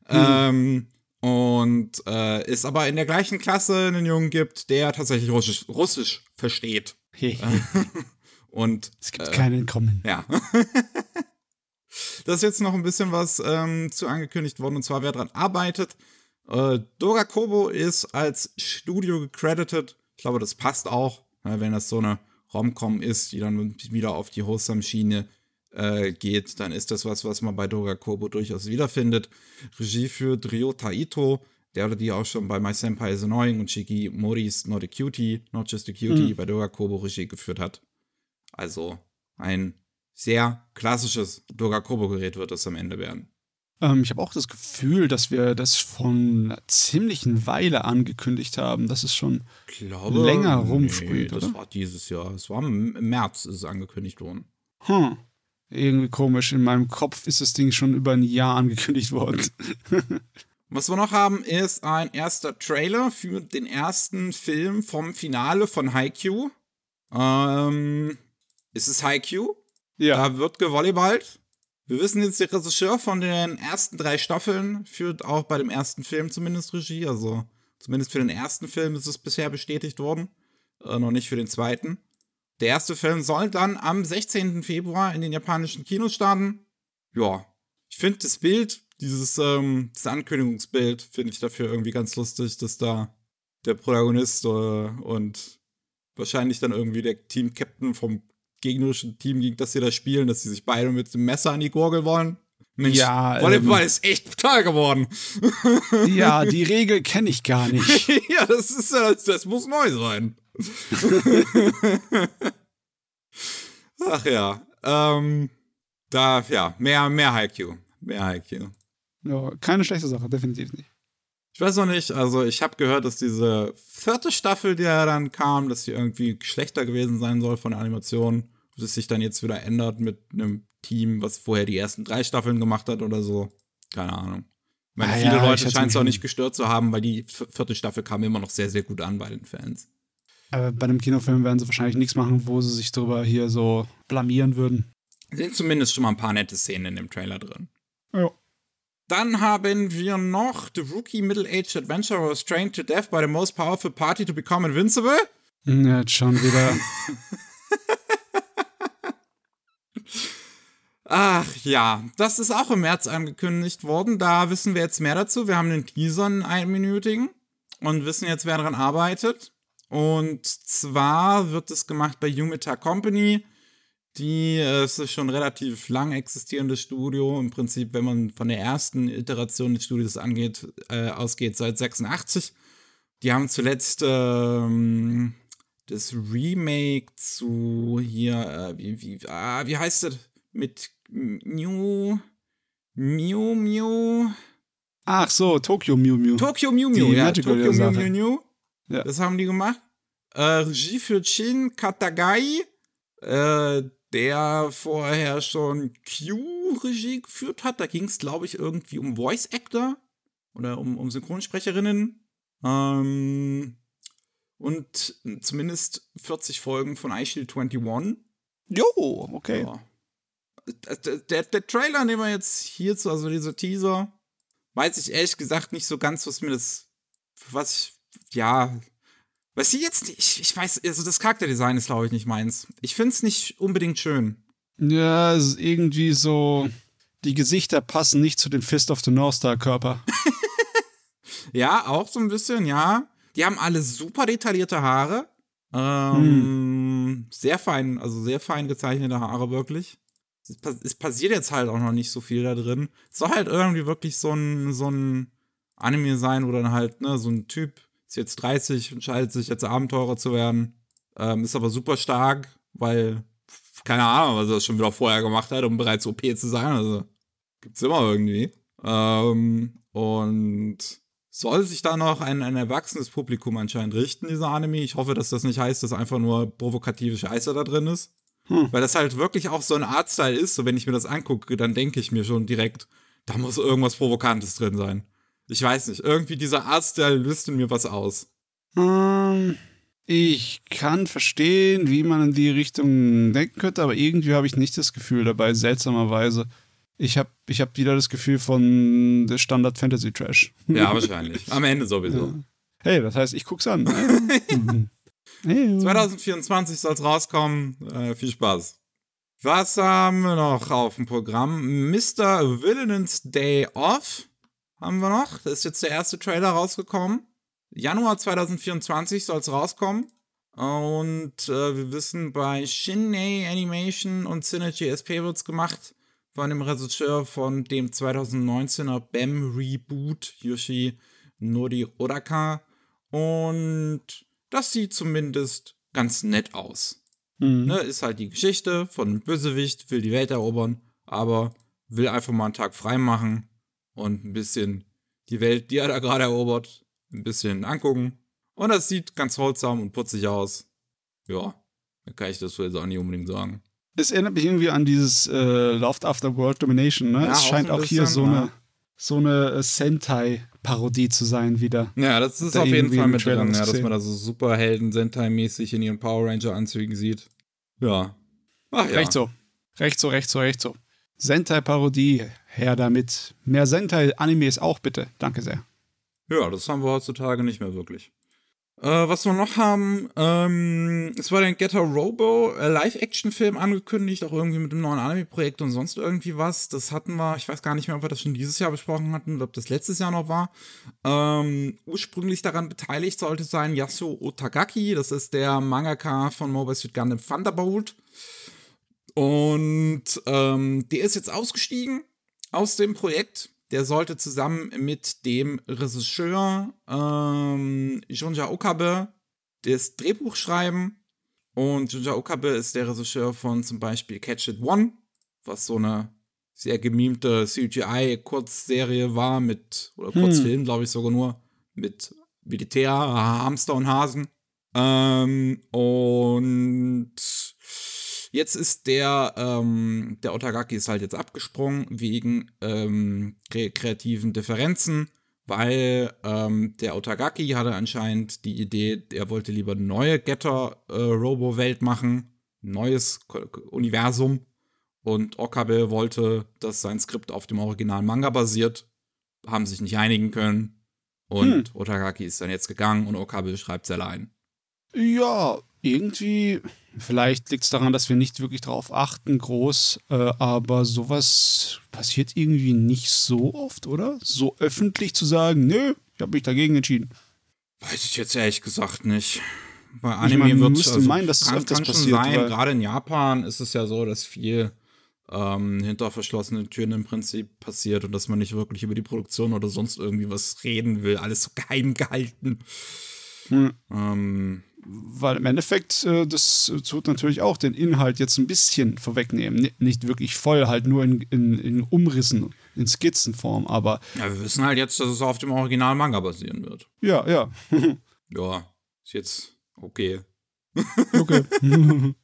Ähm, und äh, es aber in der gleichen Klasse einen Jungen gibt, der tatsächlich Russisch, Russisch versteht. [laughs] Und es gibt kein Entkommen. ja. [laughs] das ist jetzt noch ein bisschen was ähm, zu angekündigt worden, und zwar wer dran arbeitet. Äh, Dora Kobo ist als Studio gecredited. Ich glaube, das passt auch, ne, wenn das so eine Romcom ist, die dann wieder auf die Wholesome-Schiene äh, geht, dann ist das was, was man bei Dora Kobo durchaus wiederfindet. Regie führt Ryota Ito, der oder die auch schon bei My Senpai is Annoying und Shiki Moris Not a Cutie, Not Just a Cutie bei Dora Kobo Regie geführt hat. Also ein sehr klassisches Dora Kobo Gerät wird es am Ende werden. Ähm, ich habe auch das Gefühl, dass wir das von einer ziemlichen Weile angekündigt haben. Das ist schon glaube, Länger rumsprüht, nee, das oder? war dieses Jahr. Es war im im März ist es angekündigt worden. Hm. Irgendwie komisch. In meinem Kopf ist das Ding schon über ein Jahr angekündigt worden. [laughs] Was wir noch haben, ist ein erster Trailer für den ersten Film vom Finale von Haikyuu. Ähm, ist es Haikyuu? ja. Da wird gevolleyballt. Wir wissen jetzt, der Regisseur von den ersten drei Staffeln führt auch bei dem ersten Film zumindest Regie. Also zumindest für den ersten Film ist es bisher bestätigt worden. Äh, noch nicht für den zweiten. Der erste Film soll dann am 16. Februar in den japanischen Kinos starten. Ja, ich finde das Bild, dieses ähm, das Ankündigungsbild, finde ich dafür irgendwie ganz lustig, dass da der Protagonist äh, und wahrscheinlich dann irgendwie der Team-Captain vom gegnerischen Team, gegen das sie da spielen, dass sie sich beide mit dem Messer an die Gurgel wollen. Mensch, Ja, Volleyball ähm, ist echt brutal geworden. ja, die [laughs] Regel kenne ich gar nicht. ja, das ist ja, das, das muss neu sein. [laughs] Ach ja, ähm, da, ja, mehr, mehr Haikyuu. Mehr Haikyuu. Ja, keine schlechte Sache, definitiv nicht. Ich weiß noch nicht, also ich habe gehört, dass diese vierte Staffel, die ja dann kam, dass sie irgendwie schlechter gewesen sein soll von der Animation. Ob es sich dann jetzt wieder ändert mit einem Team, was vorher die ersten drei Staffeln gemacht hat oder so. Keine Ahnung. Weil Ah viele ja, ich Leute scheinen es auch nicht gestört zu haben, weil die vierte Staffel kam immer noch sehr, sehr gut an bei den Fans. Aber bei einem Kinofilm werden sie wahrscheinlich nichts machen, wo sie sich drüber hier so blamieren würden. Sind zumindest schon mal ein paar nette Szenen in dem Trailer drin. Ja. Dann haben wir noch The Rookie Middle-Aged Adventurer was trained to death by the most powerful party to become invincible. Ja, jetzt schon wieder. [laughs] Ach ja, das ist auch im März angekündigt worden. Da wissen wir jetzt mehr dazu. Wir haben einen Teaser, einen einminütigen, und wissen jetzt, wer daran arbeitet. Und zwar wird es gemacht bei Humita Company. Die äh, es ist schon ein relativ lang existierendes Studio. Im Prinzip, wenn man von der ersten Iteration des Studios angeht, äh, ausgeht, seit 86. Die haben zuletzt ähm, das Remake zu hier, äh, wie, wie, ah, wie heißt das? Mit Mew, Mew, Mew, Ach so, Tokyo Mew Mew. Tokyo Mew Mew, ja, Tokyo. Mew Mew. Ja. Das haben die gemacht. Äh, Regie für Shin Katagai, äh, der vorher schon Q-Regie geführt hat. Da ging es, glaube ich, irgendwie um Voice Actor oder um, um Synchronsprecherinnen. Ähm, und zumindest 40 Folgen von iShield 21. Jo, okay. Ja. Der, der, der Trailer, den wir jetzt hierzu, also dieser Teaser, weiß ich ehrlich gesagt nicht so ganz, was mir das, was ich, ja, was sie jetzt, ich, ich weiß, also das Charakterdesign ist, glaube ich, nicht meins. Ich finde es nicht unbedingt schön. Ja, es ist irgendwie so. Die Gesichter passen nicht zu dem Fist of the North Star Körper. [laughs] Ja, auch so ein bisschen, ja. Die haben alle super detaillierte Haare. Ähm, Sehr fein, also sehr fein gezeichnete Haare, wirklich. Es, es passiert jetzt halt auch noch nicht so viel da drin. Es soll halt irgendwie wirklich so ein, so ein Anime sein, wo dann halt, ne, so ein Typ ist jetzt 30, entscheidet sich jetzt Abenteurer zu werden. Ähm, ist aber super stark, weil, keine Ahnung, was er schon wieder vorher gemacht hat, um bereits OP zu sein. Also, gibt's immer irgendwie. Ähm, und soll sich da noch ein, ein erwachsenes Publikum anscheinend richten, dieser Anime. Ich hoffe, dass das nicht heißt, dass einfach nur provokative Scheiße da drin ist. Hm. Weil das halt wirklich auch so ein Artstyle ist. So, wenn ich mir das angucke, dann denke ich mir schon direkt, da muss irgendwas Provokantes drin sein. Ich weiß nicht, irgendwie dieser Artstyle löst in mir was aus. Ähm, ich kann verstehen, wie man in die Richtung denken könnte, aber irgendwie habe ich nicht das Gefühl dabei, seltsamerweise. Ich habe ich hab wieder das Gefühl von der Standard Fantasy Trash. Ja, wahrscheinlich. Am Ende sowieso. Hey, das heißt, ich guck's an. Mhm. [laughs] hey, 2024 soll es rauskommen. Äh, viel Spaß. Was haben wir noch auf dem Programm? Mr. Villain's Day Off haben wir noch. Da ist jetzt der erste Trailer rausgekommen. Januar 2024 soll es rauskommen. Und äh, wir wissen, bei Shinei Animation und Synergy SP wird es gemacht. Von dem Regisseur von dem 2019er BAM Reboot, Yoshi Nori Odaka. Und das sieht zumindest ganz nett aus. Mhm. Ne, ist halt die Geschichte von einem Bösewicht, will die Welt erobern, aber will einfach mal einen Tag frei machen und ein bisschen die Welt, die er da gerade erobert, ein bisschen angucken. Und das sieht ganz holsam und putzig aus. Ja, da kann ich das so jetzt auch nicht unbedingt sagen. Es erinnert mich irgendwie an dieses äh, Loft After World Domination, ne? Ja, es scheint auch hier so eine, so eine äh, Sentai-Parodie zu sein wieder. Ja, das ist Da auf jeden Fall mit drin, ja, dass man da so Superhelden Sentai-mäßig in ihren Power Ranger-Anzügen sieht. Ja. Ach ja. Recht so. Recht so, recht so, recht so. Sentai-Parodie, her damit. Mehr Sentai-Animes auch bitte. Danke sehr. Ja, das haben wir heutzutage nicht mehr wirklich. Äh, was wir noch haben, ähm, es war der Getter Robo äh, Live-Action-Film angekündigt, auch irgendwie mit einem neuen Anime-Projekt und sonst irgendwie was. Das hatten wir, ich weiß gar nicht mehr, ob wir das schon dieses Jahr besprochen hatten oder ob das letztes Jahr noch war. Ähm, ursprünglich daran beteiligt sollte sein Yasuo Otagaki, das ist der Mangaka von Mobile Suit Gundam Thunderbolt. Und ähm, der ist jetzt ausgestiegen aus dem Projekt. Der sollte zusammen mit dem Regisseur ähm, Junja Okabe das Drehbuch schreiben. Und Junja Okabe ist der Regisseur von zum Beispiel Catch It One, was so eine sehr gemimte CGI-Kurzserie war mit, oder Kurzfilm, glaube ich sogar nur, mit Militär, Hamster und Hasen. Ähm, und Jetzt ist der, ähm, der Otagaki ist halt jetzt abgesprungen wegen ähm, kre kreativen Differenzen, weil ähm, der Otagaki hatte anscheinend die Idee, er wollte lieber eine neue Getter-Robo-Welt äh, machen, neues Ko Universum. Und Okabe wollte, dass sein Skript auf dem originalen Manga basiert, haben sich nicht einigen können. Und hm. Otagaki ist dann jetzt gegangen und Okabe schreibt es allein. Ja, irgendwie, vielleicht liegt es daran, dass wir nicht wirklich darauf achten, groß, äh, aber sowas passiert irgendwie nicht so oft, oder? So öffentlich zu sagen, nö, ich habe mich dagegen entschieden. Weiß ich jetzt ehrlich gesagt nicht. Bei Anime ich wird es also, meinen, dass es kann, öfters kann passiert, sein. Gerade in Japan ist es ja so, dass viel ähm, hinter verschlossenen Türen im Prinzip passiert und dass man nicht wirklich über die Produktion oder sonst irgendwie was reden will. Alles so geheim gehalten. Hm. Ähm, weil im Endeffekt, äh, das tut natürlich auch den Inhalt jetzt ein bisschen vorwegnehmen. nicht wirklich voll, halt nur in, in, in Umrissen, in Skizzenform, aber. Ja, wir wissen halt jetzt, dass es auf dem Original-Manga basieren wird. Ja, ja. [laughs] ja, ist jetzt okay. [laughs] okay. [laughs]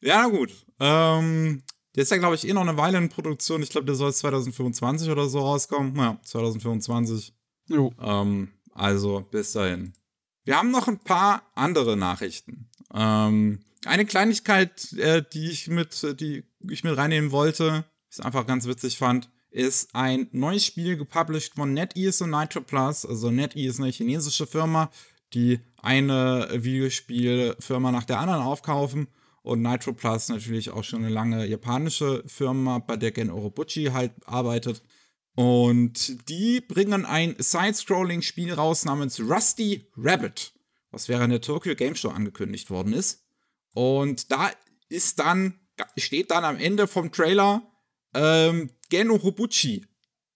ja, gut. Ähm, der ist ja, glaube ich, eh noch eine Weile in Produktion. Ich glaube, der soll 2025 oder so rauskommen. Ja, 2025. Jo. Ähm, also, bis dahin. Wir haben noch ein paar andere Nachrichten. Ähm, eine Kleinigkeit, äh, die ich mit, äh, die ich mit reinnehmen wollte, ich einfach ganz witzig fand, ist ein neues Spiel gepublished von NetEase und Nitro Plus. Also NetEase ist eine chinesische Firma, die eine Videospielfirma nach der anderen aufkaufen. Und Nitro Plus natürlich auch schon eine lange japanische Firma, bei der Gen Orobuchi halt arbeitet. Und die bringen ein Side-Scrolling-Spiel raus namens Rusty Rabbit, was während der Tokyo Game Show angekündigt worden ist. Und da ist dann, steht dann am Ende vom Trailer ähm, Geno Hobuchi.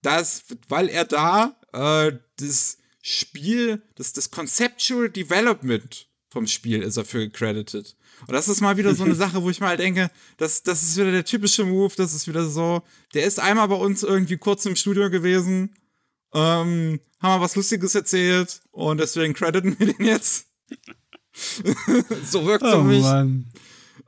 Das, weil er da äh, das Spiel, das, das Conceptual Development vom Spiel ist dafür gecredited. Und das ist mal wieder so eine [laughs] Sache, wo ich mal denke, das, das ist wieder der typische Move, das ist wieder so, der ist einmal bei uns irgendwie kurz im Studio gewesen, ähm, haben wir was Lustiges erzählt und deswegen crediten wir den jetzt. [laughs] so wirkt es oh, auf mich. Mann.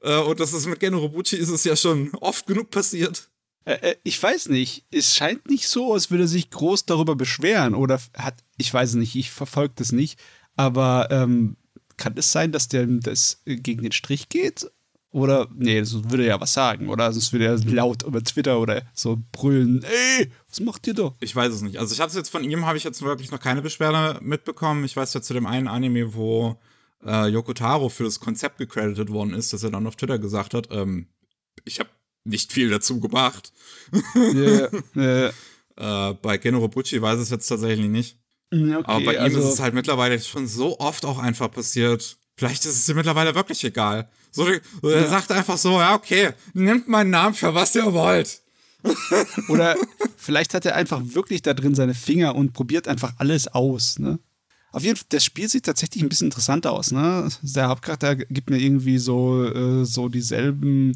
Äh, und das ist mit Geno Robucci ist es ja schon oft genug passiert. Äh, äh, ich weiß nicht, es scheint nicht so, als würde er sich groß darüber beschweren oder hat, ich weiß nicht, ich verfolge das nicht, aber ähm, kann es sein, dass der das gegen den Strich geht? Oder, nee, so würde er ja was sagen, oder? Sonst würde er laut über Twitter oder so brüllen, ey, was macht ihr da? Ich weiß es nicht. Also ich habe es jetzt von ihm, habe ich jetzt wirklich noch keine Beschwerde mitbekommen. Ich weiß ja zu dem einen Anime, wo äh, Yoko Taro für das Konzept gecredited worden ist, dass er dann auf Twitter gesagt hat, ähm, ich habe nicht viel dazu gemacht. Yeah, [laughs] yeah. äh, bei Genro Bucci weiß es jetzt tatsächlich nicht. Okay, Aber bei also, ihm ist es halt mittlerweile schon so oft auch einfach passiert. Vielleicht ist es ihm mittlerweile wirklich egal. So, so er sagt einfach so, ja, okay, nehmt meinen Namen für was ihr wollt. [laughs] Oder vielleicht hat er einfach wirklich da drin seine Finger und probiert einfach alles aus, ne? Auf jeden Fall, das Spiel sieht tatsächlich ein bisschen interessanter aus, ne? Der Hauptcharakter gibt mir irgendwie so, äh, so dieselben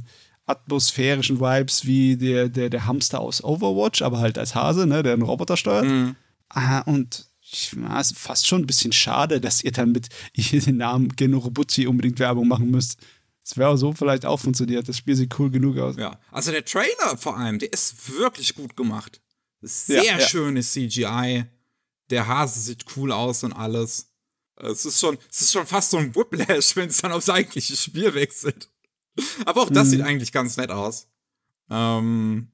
atmosphärischen Vibes wie der, der, der Hamster aus Overwatch, aber halt als Hase, ne, der einen Roboter steuert. Mhm. Ah, und ich, ist fast schon ein bisschen schade, dass ihr dann mit [laughs] den Namen Genorobuzi unbedingt Werbung machen müsst. Es wäre so vielleicht auch funktioniert. Das Spiel sieht cool genug aus. Ja, also der Trailer vor allem, der ist wirklich gut gemacht. Sehr ja, ja. schönes CGI. Der Hase sieht cool aus und alles. Es ist schon, es ist schon fast so ein Whiplash, wenn es dann aufs eigentliche Spiel wechselt. Aber auch das mhm. sieht eigentlich ganz nett aus. Ähm,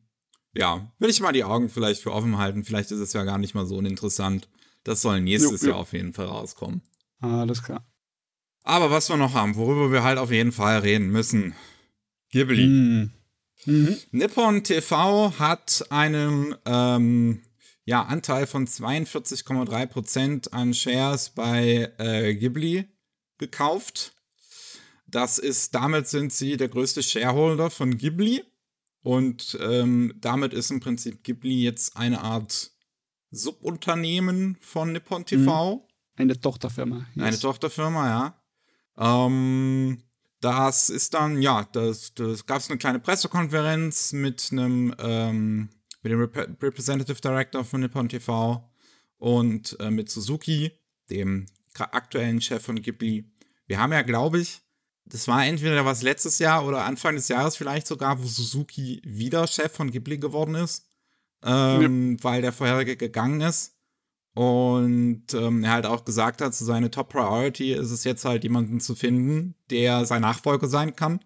ja, will ich mal die Augen vielleicht für offen halten. Vielleicht ist es ja gar nicht mal so uninteressant. Das soll nächstes jo. Jahr auf jeden Fall rauskommen. Alles klar. Aber was wir noch haben, worüber wir halt auf jeden Fall reden müssen. Ghibli. Mm. Mhm. Nippon TV hat einen ähm, ja, Anteil von 42,3% an Shares bei äh, Ghibli gekauft. Das ist, damit sind sie der größte Shareholder von Ghibli. Und ähm, damit ist im Prinzip Ghibli jetzt eine Art Subunternehmen von Nippon TV. Mhm. Eine Tochterfirma. Yes. Eine Tochterfirma, ja. Ähm, das ist dann, ja, das, das gab es eine kleine Pressekonferenz mit einem, ähm, mit dem Rep Representative Director von Nippon TV und äh, mit Suzuki, dem aktuellen Chef von Ghibli. Wir haben ja, glaube ich, das war entweder was letztes Jahr oder Anfang des Jahres vielleicht sogar, wo Suzuki wieder Chef von Ghibli geworden ist, ähm, ja. weil der vorherige gegangen ist. Und ähm, er halt auch gesagt hat, so seine Top Priority ist es jetzt halt jemanden zu finden, der sein Nachfolger sein kann.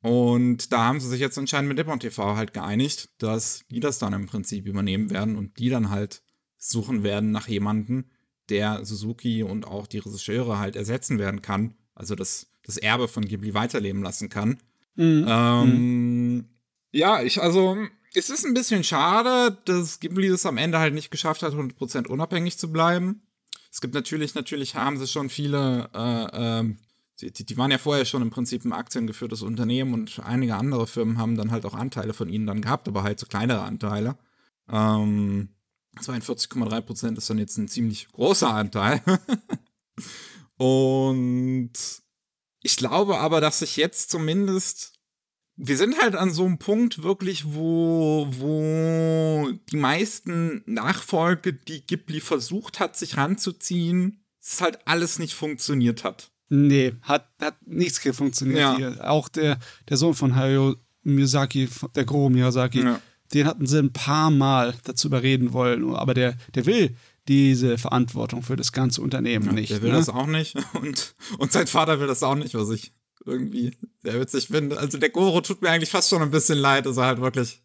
Und da haben sie sich jetzt anscheinend mit Nippon TV halt geeinigt, dass die das dann im Prinzip übernehmen werden und die dann halt suchen werden nach jemanden, der Suzuki und auch die Regisseure halt ersetzen werden kann. Also das, das Erbe von Ghibli weiterleben lassen kann. Mhm. Ähm, mhm. Ja, ich, also, es ist ein bisschen schade, dass Ghibli es am Ende halt nicht geschafft hat, 100% unabhängig zu bleiben. Es gibt natürlich, natürlich haben sie schon viele, äh, äh, die, die, waren ja vorher schon im Prinzip ein aktiengeführtes Unternehmen und einige andere Firmen haben dann halt auch Anteile von ihnen dann gehabt, aber halt so kleinere Anteile. Ähm, 42,3% ist dann jetzt ein ziemlich großer Anteil. [laughs] und ich glaube aber, dass sich jetzt zumindest wir sind halt an so einem Punkt wirklich, wo, wo die meisten Nachfolge, die Ghibli versucht hat, sich ranzuziehen, es halt alles nicht funktioniert hat. Nee, hat, hat nichts funktioniert ja. hier. Auch der, der Sohn von Hayao Miyazaki, der Goro Miyazaki, ja den hatten sie ein paar Mal dazu überreden wollen, aber der, der will diese Verantwortung für das ganze Unternehmen ja, nicht. Der will ne? das auch nicht [laughs] und, und sein Vater will das auch nicht, was ich irgendwie sehr witzig finde. Also der Goro tut mir eigentlich fast schon ein bisschen leid, dass er halt wirklich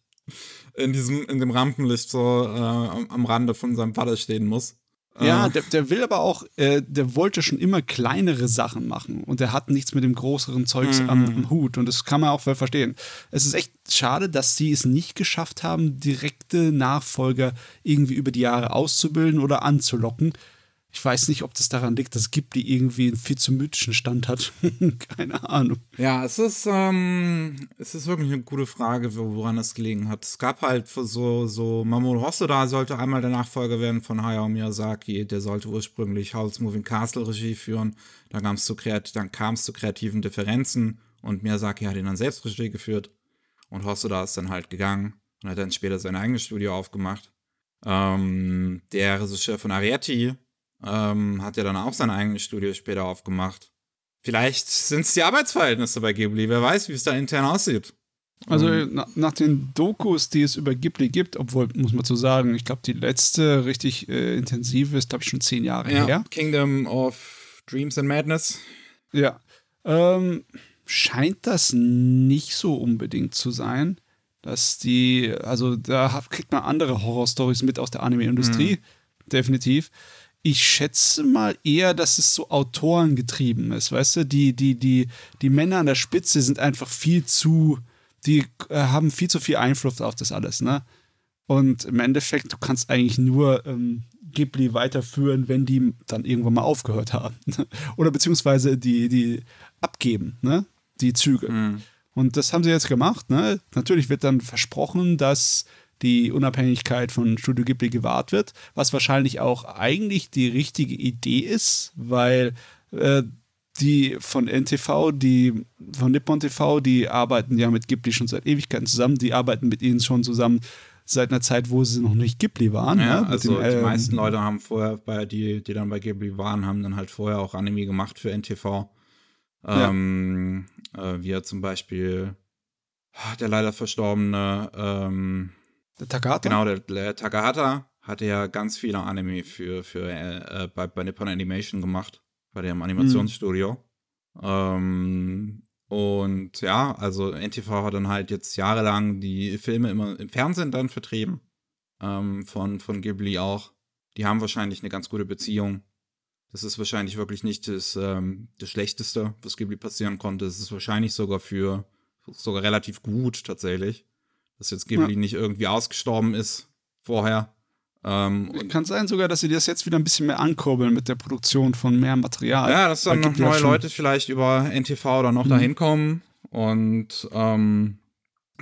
in diesem, in dem Rampenlicht so äh, am Rande von seinem Vater stehen muss. Ja, äh. der, der, will aber auch, äh, der wollte schon immer kleinere Sachen machen und der hat nichts mit dem größeren Zeugs mhm. am, am, Hut und das kann man auch verstehen. Es ist echt schade, dass sie es nicht geschafft haben, direkte Nachfolger irgendwie über die Jahre auszubilden oder anzulocken. Ich weiß nicht, ob das daran liegt, dass Ghibli irgendwie einen viel zu mythischen Stand hat. [laughs] Keine Ahnung. Ja, es ist, ähm, es ist wirklich eine gute Frage, woran das gelegen hat. Es gab halt so, so Mamoru Hosoda sollte einmal der Nachfolger werden von Hayao Miyazaki. Der sollte ursprünglich Howl's Moving Castle Regie führen. Dann kam es zu, kam's zu kreativen Differenzen und Miyazaki hat ihn dann selbst Regie geführt. Und Hosoda ist dann halt gegangen und hat dann später sein eigenes Studio aufgemacht. Ähm, der Regisseur von Arietti ähm, hat ja dann auch sein eigenes Studio später aufgemacht. Vielleicht sind es die Arbeitsverhältnisse bei Ghibli. Wer weiß, wie es da intern aussieht. Also um, na, nach den Dokus, die es über Ghibli gibt, obwohl, muss man so sagen, ich glaube, die letzte richtig äh, intensive ist, glaube ich, schon zehn Jahre ja, her. Kingdom of Dreams and Madness. Ja. Ähm, scheint das nicht so unbedingt zu sein, dass die, also da kriegt man andere Horrorstories mit aus der Anime-Industrie, mhm. definitiv ich schätze mal eher, dass es so autorengetrieben ist, weißt du? Die, die, die, die Männer an der Spitze sind einfach viel zu, die äh, haben viel zu viel Einfluss auf das alles, ne? Und im Endeffekt, du kannst eigentlich nur ähm, Ghibli weiterführen, wenn die dann irgendwann mal aufgehört haben. [laughs] Oder beziehungsweise die, die abgeben, ne? Die Züge. Mhm. Und das haben sie jetzt gemacht, ne? Natürlich wird dann versprochen, dass die Unabhängigkeit von Studio Ghibli gewahrt wird, was wahrscheinlich auch eigentlich die richtige Idee ist, weil äh, die von NTV, die von Nippon TV, die arbeiten ja mit Ghibli schon seit Ewigkeiten zusammen, die arbeiten mit ihnen schon zusammen seit einer Zeit, wo sie noch nicht Ghibli waren. Ja, ne? also dem, die ähm, meisten Leute haben vorher, bei die, die dann bei Ghibli waren, haben dann halt vorher auch Anime gemacht für NTV. Ähm, ja. äh, wie zum Beispiel ah, der leider verstorbene ähm, der Takahata? Genau, der, der Takahata hatte ja ganz viele Anime für, für äh, bei, bei Nippon Animation gemacht, bei dem Animationsstudio. Mhm. Ähm, und ja, also NTV hat dann halt jetzt jahrelang die Filme immer im Fernsehen dann vertrieben. Ähm, von, von Ghibli auch. Die haben wahrscheinlich eine ganz gute Beziehung. Das ist wahrscheinlich wirklich nicht das, ähm, das Schlechteste, was Ghibli passieren konnte. Es ist wahrscheinlich sogar für sogar relativ gut tatsächlich dass jetzt Ghibli ja. nicht irgendwie ausgestorben ist vorher. Ähm, Kann sein sogar, dass sie das jetzt wieder ein bisschen mehr ankurbeln mit der Produktion von mehr Material. Ja, dass dann noch neue Leute vielleicht über NTV oder noch mhm. dahin kommen und ähm,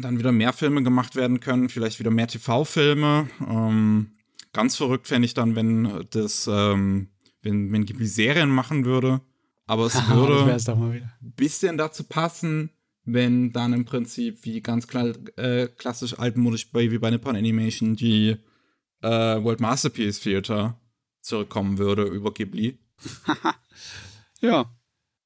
dann wieder mehr Filme gemacht werden können, vielleicht wieder mehr TV-Filme. Ähm, ganz verrückt fände ich dann, wenn das, ähm, wenn, wenn Ghibli Serien machen würde. Aber es [laughs] würde ein bisschen dazu passen, wenn dann im Prinzip wie ganz klar, äh, klassisch altmodisch bei, wie bei Nippon Animation die äh, World Masterpiece Theater zurückkommen würde über Ghibli. [laughs] ja.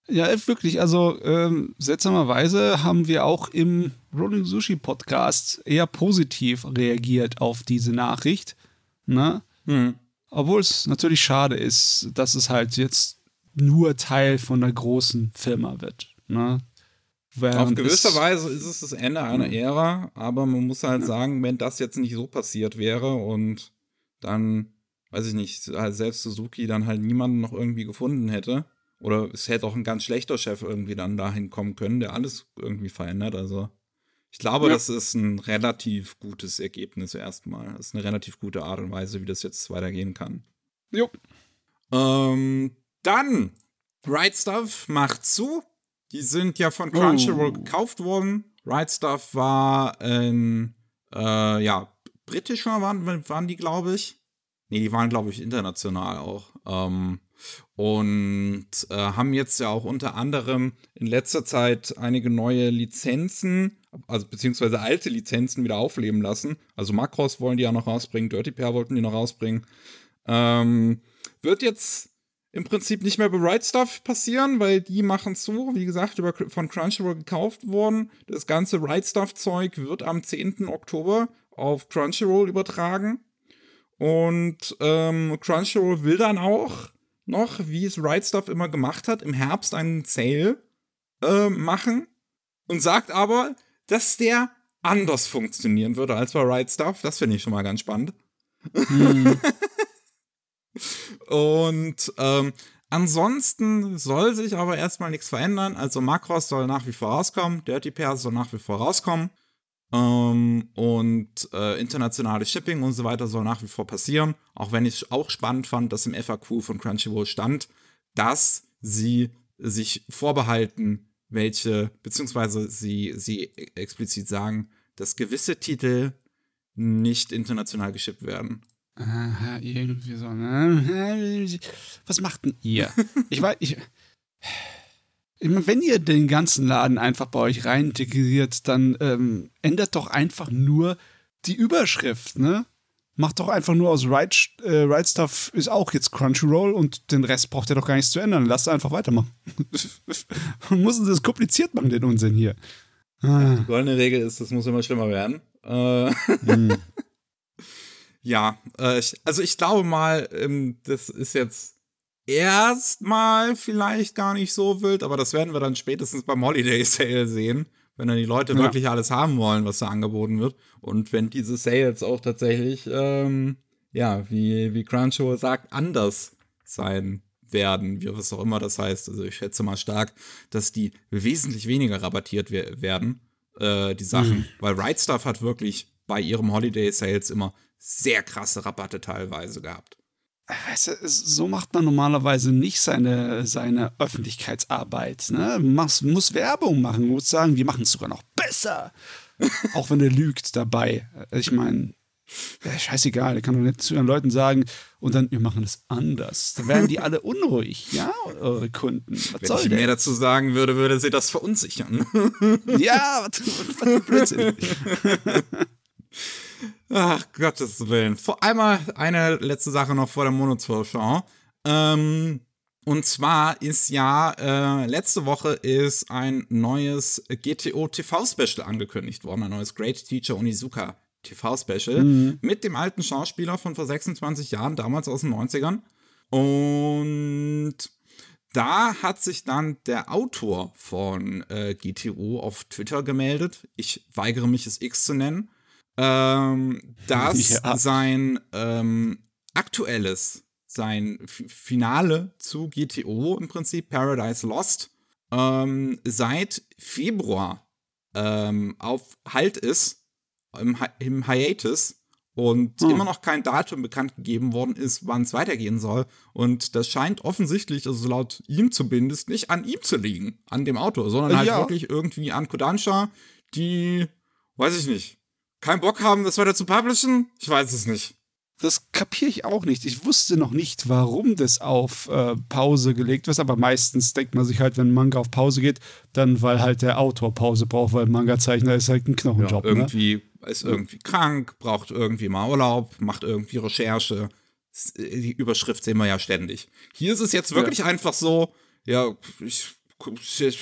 Ja, wirklich. Also ähm, seltsamerweise haben wir auch im Rolling Sushi Podcast eher positiv reagiert auf diese Nachricht. Ne? Hm. Obwohl es natürlich schade ist, dass es halt jetzt nur Teil von einer großen Firma wird. Ne? Auf gewisse Weise ist es das Ende einer Ära, aber man muss halt ja. sagen, wenn das jetzt nicht so passiert wäre und dann, weiß ich nicht, halt selbst Suzuki dann halt niemanden noch irgendwie gefunden hätte, oder es hätte auch ein ganz schlechter Chef irgendwie dann dahin kommen können, der alles irgendwie verändert. Also ich glaube, ja. das ist ein relativ gutes Ergebnis erstmal. Das ist eine relativ gute Art und Weise, wie das jetzt weitergehen kann. Jo. Ähm, dann, Right Stuff macht zu. Die sind ja von Crunchyroll oh. gekauft worden. Right Stuff war ein, äh, ja, britischer waren, waren die, glaube ich. Nee, die waren, glaube ich, international auch. Ähm, und äh, haben jetzt ja auch unter anderem in letzter Zeit einige neue Lizenzen, also beziehungsweise alte Lizenzen wieder aufleben lassen. Also Macross wollen die ja noch rausbringen, Dirty Pair wollten die noch rausbringen. Ähm, wird jetzt im Prinzip nicht mehr bei Right Stuff passieren, weil die machen zu, wie gesagt, über, von Crunchyroll gekauft worden. Das ganze Right Stuff Zeug wird am 10. Oktober auf Crunchyroll übertragen. Und ähm, Crunchyroll will dann auch noch, wie es Right Stuff immer gemacht hat, im Herbst einen Sale äh, machen und sagt aber, dass der anders funktionieren würde als bei Right Stuff. Das finde ich schon mal ganz spannend. Hm. [laughs] und ähm, ansonsten soll sich aber erstmal nichts verändern. Also Macross soll nach wie vor rauskommen, Dirty Pairs soll nach wie vor rauskommen. Ähm, und äh, internationales Shipping und so weiter soll nach wie vor passieren. Auch wenn ich auch spannend fand, dass im FAQ von Crunchyroll stand, dass sie sich vorbehalten, welche, beziehungsweise sie, sie explizit sagen, dass gewisse Titel nicht international geschippt werden. Aha, irgendwie so. Ne? Was macht denn ihr? [laughs] Ich weiß, ich, ich meine, wenn ihr den ganzen Laden einfach bei euch rein integriert, dann ähm, ändert doch einfach nur die Überschrift, ne? Macht doch einfach nur aus Right, äh, right Stuff ist auch jetzt Crunchyroll und den Rest braucht ihr doch gar nichts zu ändern. Lasst einfach weitermachen. [laughs] Müssen sie das kompliziert machen, den Unsinn hier. Ah. Die goldene Regel ist, das muss immer schlimmer werden. Äh, hm. [laughs] ja, äh, ich, also ich glaube mal, ähm, das ist jetzt erstmal vielleicht gar nicht so wild, aber das werden wir dann spätestens beim Holiday Sale sehen, wenn dann die Leute ja. wirklich alles haben wollen, was da angeboten wird. Und wenn diese Sales auch tatsächlich, ähm, ja, wie, wie Crunchyroll sagt, anders sein werden, wie was auch immer das heißt. Also ich schätze mal stark, dass die wesentlich weniger rabattiert werden, äh, die Sachen, mhm. weil Right Stuff hat wirklich bei ihrem Holiday Sales immer sehr krasse Rabatte teilweise gehabt weißt du, so macht man normalerweise nicht seine, seine Öffentlichkeitsarbeit. Ne? Man muss Werbung machen, muss sagen, wir machen es sogar noch besser. [laughs] Auch wenn er lügt dabei. Ich meine, ja, scheißegal, er kann doch nicht zu ihren Leuten sagen, und dann, wir machen es anders. Da werden die alle unruhig, [laughs] ja, eure Kunden. Was Wenn ich denn? mehr dazu sagen würde, würde sie das verunsichern. ja, was, was Blödsinn. [laughs] Ach, Gottes Willen. Vor einmal eine letzte Sache noch vor der Monozoll-Show. Ähm, und zwar ist ja, äh, letzte Woche ist ein neues GTO TV-Special angekündigt worden. Ein neues Great Teacher Onizuka TV-Special. Mhm. Mit dem alten Schauspieler von vor 26 Jahren, damals aus den 90ern. Und da hat sich dann der Autor von äh, GTO auf Twitter gemeldet. Ich weigere mich, es X zu nennen ähm, dass [laughs] ja. sein ähm, aktuelles, sein F Finale zu GTO im Prinzip, Paradise Lost, ähm, seit Februar ähm, auf Halt ist, im, Hi im Hiatus und hm. immer noch kein Datum bekannt gegeben worden ist, wann es weitergehen soll. Und das scheint offensichtlich, also laut ihm zumindest, nicht an ihm zu liegen, an dem Autor, sondern halt ja. wirklich irgendwie an Kodansha, die, weiß ich nicht, keinen Bock haben, das weiter zu publishen? Ich weiß es nicht. Das kapiere ich auch nicht. Ich wusste noch nicht, warum das auf äh, Pause gelegt wird, aber meistens denkt man sich halt, wenn Manga auf Pause geht, dann weil halt der Autor Pause braucht, weil Manga-Zeichner ist halt ein Knochenjob. Ja, irgendwie ne? ist irgendwie krank, braucht irgendwie mal Urlaub, macht irgendwie Recherche. Die Überschrift sehen wir ja ständig. Hier ist es jetzt wirklich ja. einfach so, ja, ich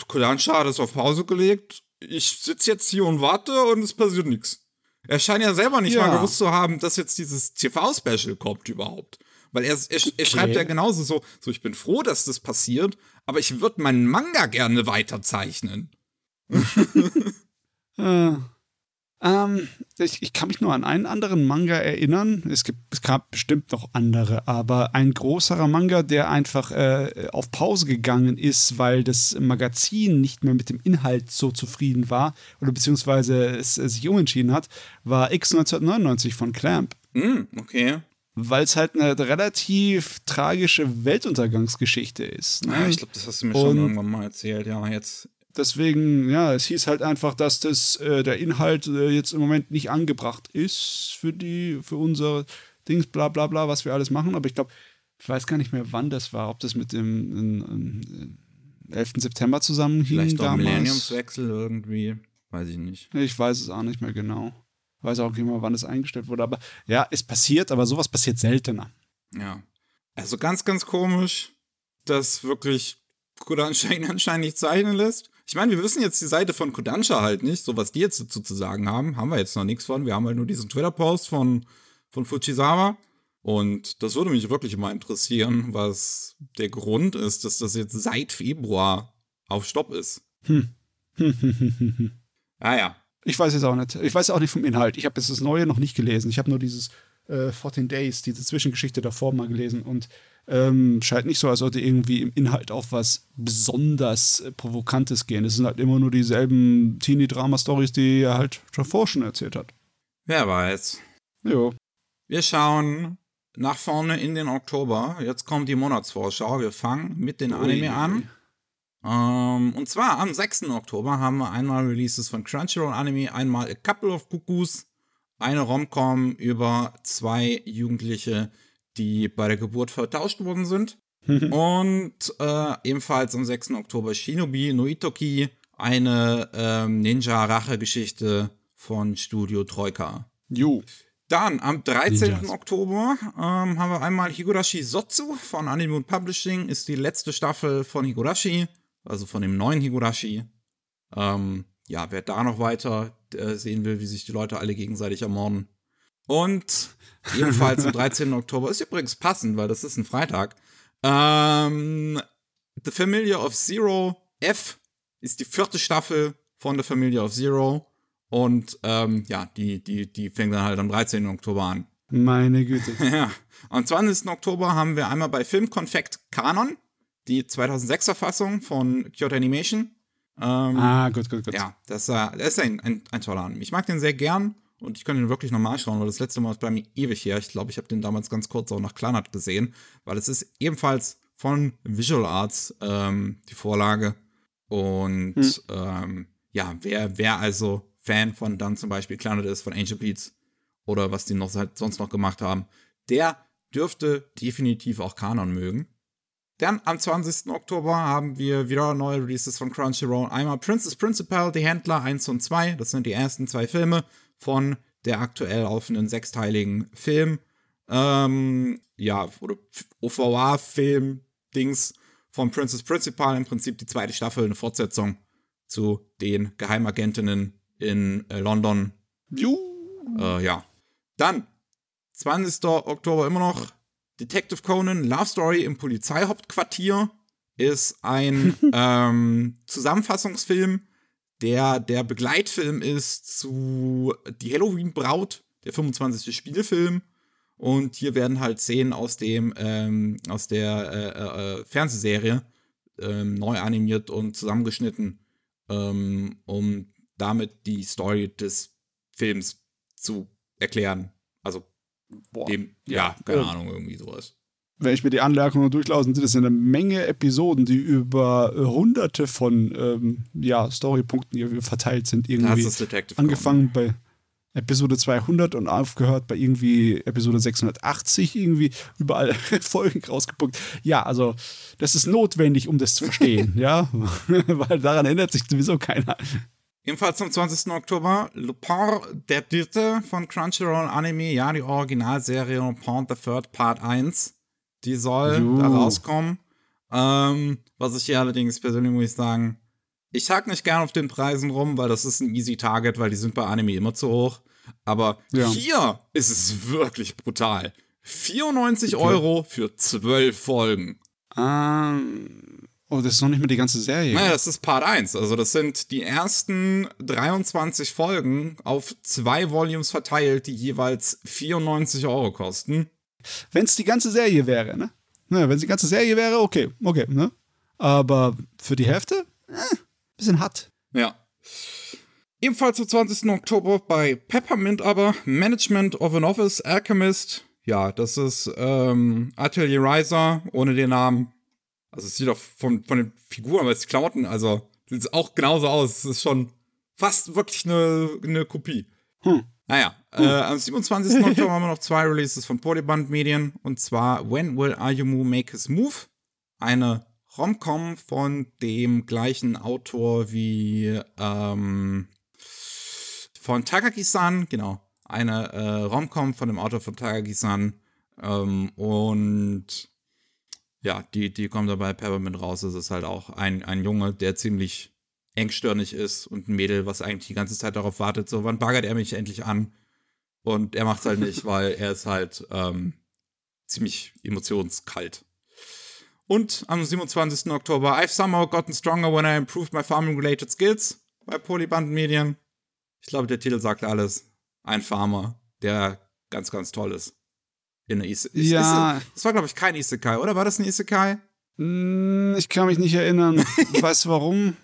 Kodansha hat es auf Pause gelegt. Ich sitze jetzt hier und warte und es passiert nichts. Er scheint ja selber nicht Ja. mal gewusst zu haben, dass jetzt dieses TV-Special kommt überhaupt. Weil er, er, er schreibt ja genauso so, so, ich bin froh, dass das passiert, aber ich würde meinen Manga gerne weiterzeichnen. Äh, [laughs] ähm, ich, ich kann mich nur an einen anderen Manga erinnern. Es, gibt, es gab bestimmt noch andere, aber ein größerer Manga, der einfach äh, auf Pause gegangen ist, weil das Magazin nicht mehr mit dem Inhalt so zufrieden war oder beziehungsweise es, es sich umentschieden hat, war X 1999 von Clamp. Hm, okay. Weil es halt eine relativ tragische Weltuntergangsgeschichte ist. Ne? Ja, ich glaube, das hast du mir schon Und- irgendwann mal erzählt. Ja, jetzt. Deswegen, ja, es hieß halt einfach, dass das, äh, der Inhalt äh, jetzt im Moment nicht angebracht ist für die, für unser Dings, bla bla bla, was wir alles machen. Aber ich glaube, ich weiß gar nicht mehr, wann das war, ob das mit dem ähm, ähm, 11. September zusammenhing Vielleicht auch damals. Millenniumswechsel irgendwie. Weiß ich nicht. Ich weiß es auch nicht mehr genau. Ich weiß auch nicht mehr, wann es eingestellt wurde. Aber ja, es passiert, aber sowas passiert seltener. Ja. Also ganz, ganz komisch, dass wirklich ihn [laughs] anscheinend nicht zeichnen lässt. Ich meine, wir wissen jetzt die Seite von Kodansha halt nicht, so was die jetzt dazu zu sagen haben, haben wir jetzt noch nichts von. Wir haben halt nur diesen Twitter-Post von, von Fujisawa. Und das würde mich wirklich mal interessieren, was der Grund ist, dass das jetzt seit Februar auf Stopp ist. [laughs] Ah ja. Ich weiß es auch nicht. Ich weiß auch nicht vom Inhalt. Ich habe jetzt das Neue noch nicht gelesen. Ich habe nur dieses äh, 14 Days, diese Zwischengeschichte davor mal gelesen und ähm, scheint nicht so, als sollte irgendwie im Inhalt auf was besonders äh, Provokantes gehen. Es sind halt immer nur dieselben Teenie-Drama-Stories, die er halt schon vorher schon erzählt hat. Wer weiß. Jo. Wir schauen nach vorne in den Oktober. Jetzt kommt die Monatsvorschau. Wir fangen mit den Anime an. Ähm, und zwar am 6. Oktober haben wir einmal Releases von Crunchyroll Anime, einmal A Couple of Cuckoos, eine Romcom über zwei Jugendliche, die bei der Geburt vertauscht worden sind. und äh, ebenfalls am 6. Oktober Shinobi no Itoki, eine ähm, Ninja-Rache-Geschichte von Studio Troika. Jo. Dann am 13. Ninjas. Oktober ähm, haben wir einmal Higurashi Sotsu von Anime Publishing. Ist die letzte Staffel von Higurashi, also von dem neuen Higurashi. Ähm, ja, wer da noch weiter äh, sehen will, wie sich die Leute alle gegenseitig ermorden. Und ebenfalls am [laughs] 13. Oktober ist übrigens passend, weil das ist ein Freitag. Ähm, The Familiar of Zero F ist die vierte Staffel von The Familiar of Zero. Und ähm, ja, die, die, die fängt dann halt am 13. Oktober an. Meine Güte. [laughs] Ja. Am 20. Oktober haben wir einmal bei Filmkonfekt Kanon, die 2006er Fassung von Kyoto Animation. Ähm, ah, gut, gut, gut. ja, das, äh, das ist ein, ein, ein toller Anime. Ich mag den sehr gern und ich könnte ihn wirklich nochmal schauen, weil das letzte Mal ist bei mir ewig her. Ich glaube, ich habe den damals ganz kurz auch nach Kleinert gesehen, weil es ist ebenfalls von Visual Arts ähm, die Vorlage. Und Hm. ähm, ja, wer, wer also Fan von dann zum Beispiel Kleinert ist, von Angel Beats oder was die noch halt sonst noch gemacht haben, der dürfte definitiv auch Kanon mögen. Dann am 20. Oktober haben wir wieder neue Releases von Crunchyroll. Einmal Princess Principal, Die Händler 1 und 2. Das sind die ersten zwei Filme von der aktuell laufenden sechsteiligen Film. Ähm, ja, oder OVA-Film-Dings von Princess Principal. Im Prinzip die zweite Staffel, eine Fortsetzung zu den Geheimagentinnen in äh, London. Äh, ja. Dann, 20. Oktober immer noch, Detective Conan, Love Story im Polizeihauptquartier ist ein [laughs] ähm, Zusammenfassungsfilm, der der Begleitfilm ist zu Die Halloween-Braut, der 25. Spielfilm. Und hier werden halt Szenen aus dem, ähm, aus der äh, äh, Fernsehserie ähm, neu animiert und zusammengeschnitten, ähm, um damit die Story des Films zu erklären. Also Boah. dem, ja, keine Ja. Ahnung, irgendwie sowas. Wenn ich mir die Anmerkungen durchlaufen, sind es eine Menge Episoden, die über äh, hunderte von ähm, ja, Storypunkten verteilt sind. Das Irgendwie ist Detective angefangen bei Episode 200 und aufgehört bei irgendwie Episode 680 irgendwie überall [laughs] Folgen rausgepuckt. Ja, also das ist notwendig, um das zu verstehen, [laughs] ja, [laughs] weil daran ändert sich sowieso keiner. Ebenfalls am 20. Oktober Lupin der Dritte von Crunchyroll Anime, ja, die Originalserie Lupin the Third Part 1. Die soll Jo. da rauskommen. Ähm, was ich hier allerdings persönlich muss ich sagen, ich tag nicht gern auf den Preisen rum, weil das ist ein easy Target, weil die sind bei Anime immer zu hoch. Aber Ja. hier ist es wirklich brutal. 94 Euro für 12 Folgen. Ähm, oh, das ist noch nicht mal die ganze Serie. Naja, das ist Part 1. Also, das sind die ersten 23 Folgen auf zwei Volumes verteilt, die jeweils 94 Euro kosten. Wenn es die ganze Serie wäre, ne? Ne, wenn es die ganze Serie wäre, okay, okay, ne? Aber für die Hälfte, äh, bisschen hart. Ja. Ebenfalls am 20. Oktober bei Peppermint aber Management of an Office Alchemist. Ja, das ist ähm, Atelier Riser ohne den Namen. Also es sieht auch von, von den Figuren, aber die Klamotten, also sieht auch genauso aus. Es ist schon fast wirklich eine, eine Kopie. Hm. Naja, äh, am 27. [laughs] Oktober haben wir noch zwei Releases von Polyband Medien. Und zwar When Will Ayumu Make His Move? Eine Romcom von dem gleichen Autor wie ähm, von Takagi-san, genau. Eine äh, Romcom von dem Autor von Takagi-san. Ähm, und ja, die, die kommt dabei Peppermint raus. Es ist halt auch ein, ein Junge, der ziemlich engstirnig ist und ein Mädel, was eigentlich die ganze Zeit darauf wartet, so wann baggert er mich endlich an? Und er macht halt nicht, [laughs] weil er ist halt ähm, ziemlich emotionskalt. Und am 27. Oktober, I've somehow gotten stronger when I improved my farming-related skills bei Polyband Medien. Ich glaube, der Titel sagt alles. Ein Farmer, der ganz, ganz toll ist. In ist- Ja. Ist, das war, glaube ich, kein Isekai, oder? War das ein Isekai? Hm, Ich kann mich nicht erinnern. [laughs] weißt du warum?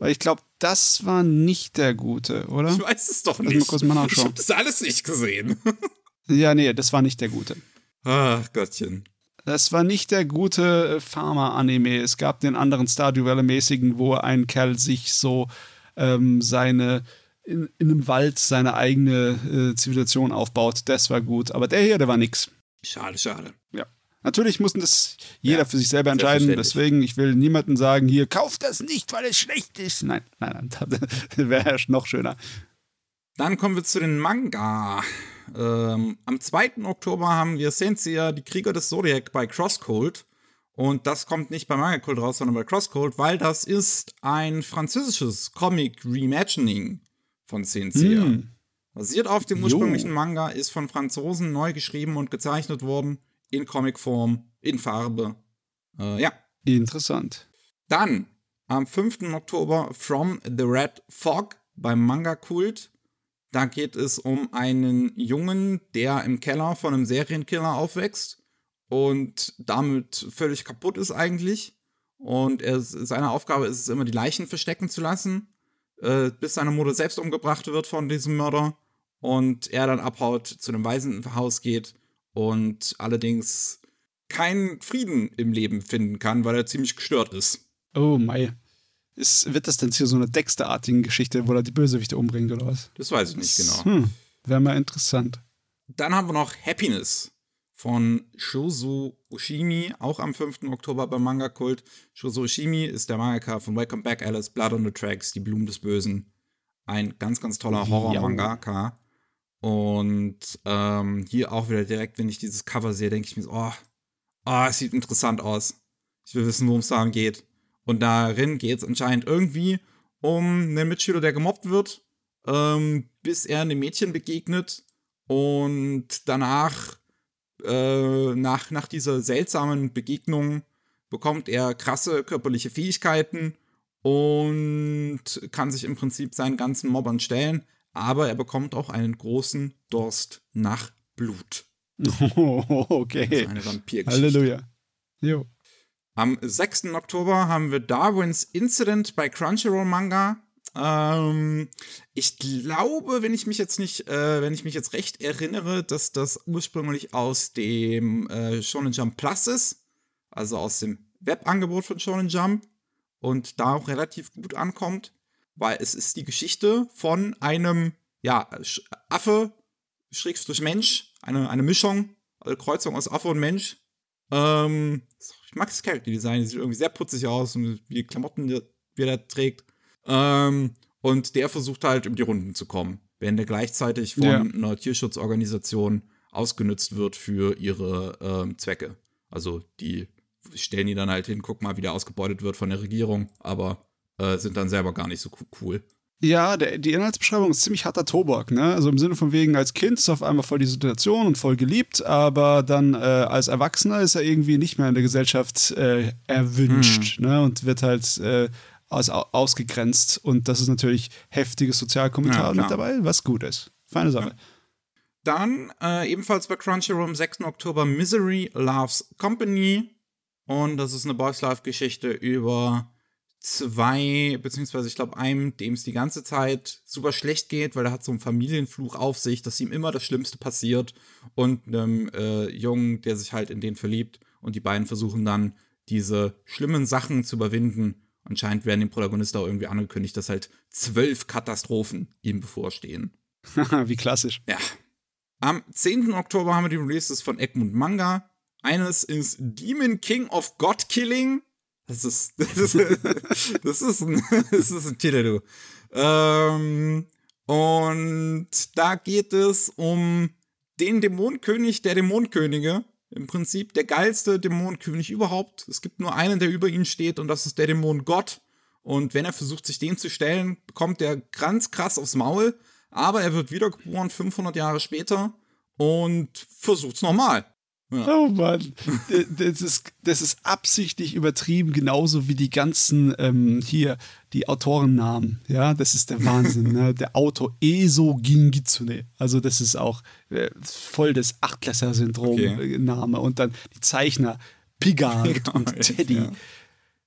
Weil ich glaube, das war nicht der gute, oder? Ich weiß es doch mal nicht. kurz mal ich habe das alles nicht gesehen. [laughs] Ja, nee, das war nicht der gute. Ach Gottchen. Das war nicht der gute äh, Pharma-Anime. Es gab den anderen Stardew Valley-mäßigen, wo ein Kerl sich so ähm, seine in, in einem Wald seine eigene äh, Zivilisation aufbaut. Das war gut. Aber der hier, der war nix. Schade, schade. Ja. Natürlich mussten das jeder Ja, für sich selber entscheiden. Deswegen, ich will niemandem sagen, hier, kauft das nicht, weil es schlecht ist. Nein, nein, nein, [laughs] das wäre noch schöner. Dann kommen wir zu den Manga. Ähm, am 2. Oktober haben wir Senseiya, die Krieger des Zodiac bei Crosscode. Und das kommt nicht bei Manga Cult raus, sondern bei Crosscode, weil das ist ein französisches Comic-Reimagining von Senseiya. Hm. Basiert auf dem Jo. ursprünglichen Manga, ist von Franzosen neu geschrieben und gezeichnet worden. In Comicform, in Farbe. Äh, ja. Interessant. Dann am 5. Oktober From the Red Fog beim Manga Kult. Da geht es um einen Jungen, der im Keller von einem Serienkiller aufwächst und damit völlig kaputt ist eigentlich. Und er, seine Aufgabe ist es immer, die Leichen verstecken zu lassen, äh, bis seine Mutter selbst umgebracht wird von diesem Mörder. Und er dann abhaut, zu einem Waisenhaus geht und allerdings keinen Frieden im Leben finden kann, weil er ziemlich gestört ist. Oh, mei. Ist, wird das denn hier so eine Dexter-artige Geschichte, wo er die Bösewichte umbringt oder was? Das weiß ich nicht genau. Hm, wäre mal interessant. Dann haben wir noch Happiness von Shozo Oshimi, auch am 5. Oktober beim Manga Kult. Shozo Oshimi ist der Mangaka von Welcome Back Alice, Blood on the Tracks, Die Blumen des Bösen. Ein ganz, ganz toller Horror-Mangaka. Und ähm, hier auch wieder direkt, wenn ich dieses Cover sehe, denke ich mir so, oh, oh, es sieht interessant aus. Ich will wissen, worum es darum geht. Und darin geht es anscheinend irgendwie um einen Mitschüler, der gemobbt wird, ähm, bis er einem Mädchen begegnet und danach, äh, nach, nach dieser seltsamen Begegnung, bekommt er krasse körperliche Fähigkeiten und kann sich im Prinzip seinen ganzen Mobbern stellen, aber er bekommt auch einen großen Durst nach Blut. Oh, [laughs] okay. eine Vampirgeschichte. Halleluja. Jo. Am 6. Oktober haben wir Darwins Incident bei Crunchyroll Manga. Ähm, ich glaube, wenn ich mich jetzt nicht, äh, wenn ich mich jetzt recht erinnere, dass das ursprünglich aus dem äh, Shonen Jump Plus ist, also aus dem Webangebot von Shonen Jump und da auch relativ gut ankommt, weil es ist die Geschichte von einem, ja, Affe, Schrägstrich Mensch, eine, eine Mischung, also Kreuzung aus Affe und Mensch. Ähm, ich mag das Character Design, sieht irgendwie sehr putzig aus und wie die Klamotten, die wie er trägt. Ähm, und der versucht halt um die Runden zu kommen, während er gleichzeitig von Ja. einer Tierschutzorganisation ausgenutzt wird für ihre ähm, Zwecke. Also die stellen die dann halt hin, guck mal, wie der ausgebeutet wird von der Regierung, aber äh, sind dann selber gar nicht so cool. Ja, der, die Inhaltsbeschreibung ist ziemlich harter Tobak, ne? Also im Sinne von wegen, als Kind ist er auf einmal voll die Situation und voll geliebt, aber dann äh, als Erwachsener ist er irgendwie nicht mehr in der Gesellschaft äh, erwünscht, hm. ne? Und wird halt äh, aus, ausgegrenzt. Und das ist natürlich heftiges Sozialkommentar ja, mit dabei, was gut ist. Feine Sache. Ja. Dann äh, ebenfalls bei Crunchyroll am 6. Oktober Misery Loves Company. Und das ist eine Boys Life Geschichte über zwei, beziehungsweise ich glaube einem, dem es die ganze Zeit super schlecht geht, weil er hat so einen Familienfluch auf sich, dass ihm immer das Schlimmste passiert und einem äh, Jungen, der sich halt in den verliebt und die beiden versuchen dann diese schlimmen Sachen zu überwinden. Anscheinend werden dem Protagonist auch irgendwie angekündigt, dass halt zwölf Katastrophen ihm bevorstehen. [laughs] Wie klassisch. Ja. Am 10. Oktober haben wir die Releases von Egmont Manga. Eines ist Demon King of God Killing. Das ist, [laughs] das ist, das ist, ein, [laughs] das ist ein Titel, du. Ähm, und da geht es um den Dämonenkönig der Dämonenkönige. Im Prinzip der geilste Dämonenkönig überhaupt. Es gibt nur einen, der über ihn steht, und das ist der Dämon Gott. Und wenn er versucht, sich dem zu stellen, bekommt er ganz krass aufs Maul. Aber er wird wiedergeboren 500 Jahre später und versucht's nochmal. Ja. Oh Mann, das ist, das ist absichtlich übertrieben, genauso wie die ganzen hier, ähm, die Autorennamen. Ja, das ist der Wahnsinn. ne? Der Autor Eso Gingitsune. Also, das ist auch äh, voll das Achtklässler-Syndrom-Name. Okay. Und dann die Zeichner Pigard [laughs] und Teddy. Ja.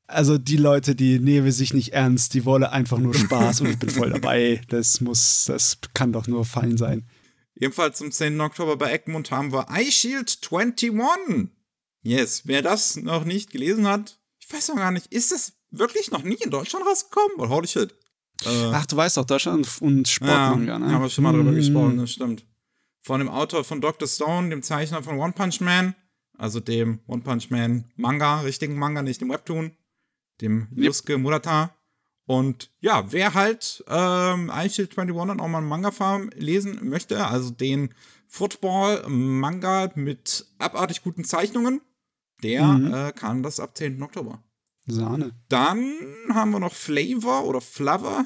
Also, die Leute, die nehmen sich nicht ernst, die wollen einfach nur Spaß und ich bin voll dabei. Das muss, das kann doch nur fein sein. Ebenfalls zum 10. Oktober bei Egmont haben wir iShield 21. Yes, wer das noch nicht gelesen hat, ich weiß noch gar nicht, ist das wirklich noch nie in Deutschland rausgekommen? Oder holy shit? Äh, Ach, du weißt doch, Deutschland und Sportmanga, ja, ne? Haben wir schon mal drüber mm. gesprochen, das stimmt. Von dem Autor von Dr. Stone, dem Zeichner von One Punch Man, also dem One Punch Man Manga, richtigen Manga, nicht dem Webtoon, dem Yusuke Murata. Und ja, wer halt ähm, Eichel 21 und auch mal einen Manga-Farm lesen möchte, also den Football-Manga mit abartig guten Zeichnungen, der mhm. äh, kann das ab 10. Oktober. Sahne. Dann haben wir noch Flavor oder Flavor.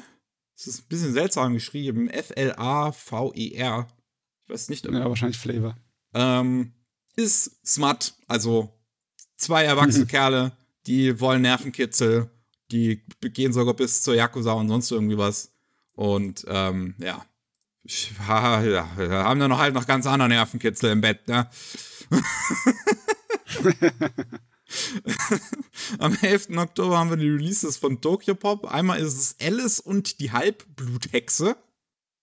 Das ist ein bisschen seltsam geschrieben. F-L-A-V-E-R. Ich weiß nicht. Ja, wahrscheinlich Flavor. Ähm, ist smart. Also zwei erwachsene [laughs] Kerle, die wollen Nervenkitzel die gehen sogar bis zur Yakuza und sonst irgendwie was. Und ähm, ja. [laughs] ja, haben dann noch halt noch ganz andere Nervenkitzel im Bett, ne? [laughs] Am 11. Oktober haben wir die Releases von Tokyo Pop. Einmal ist es Alice und die Halbbluthexe.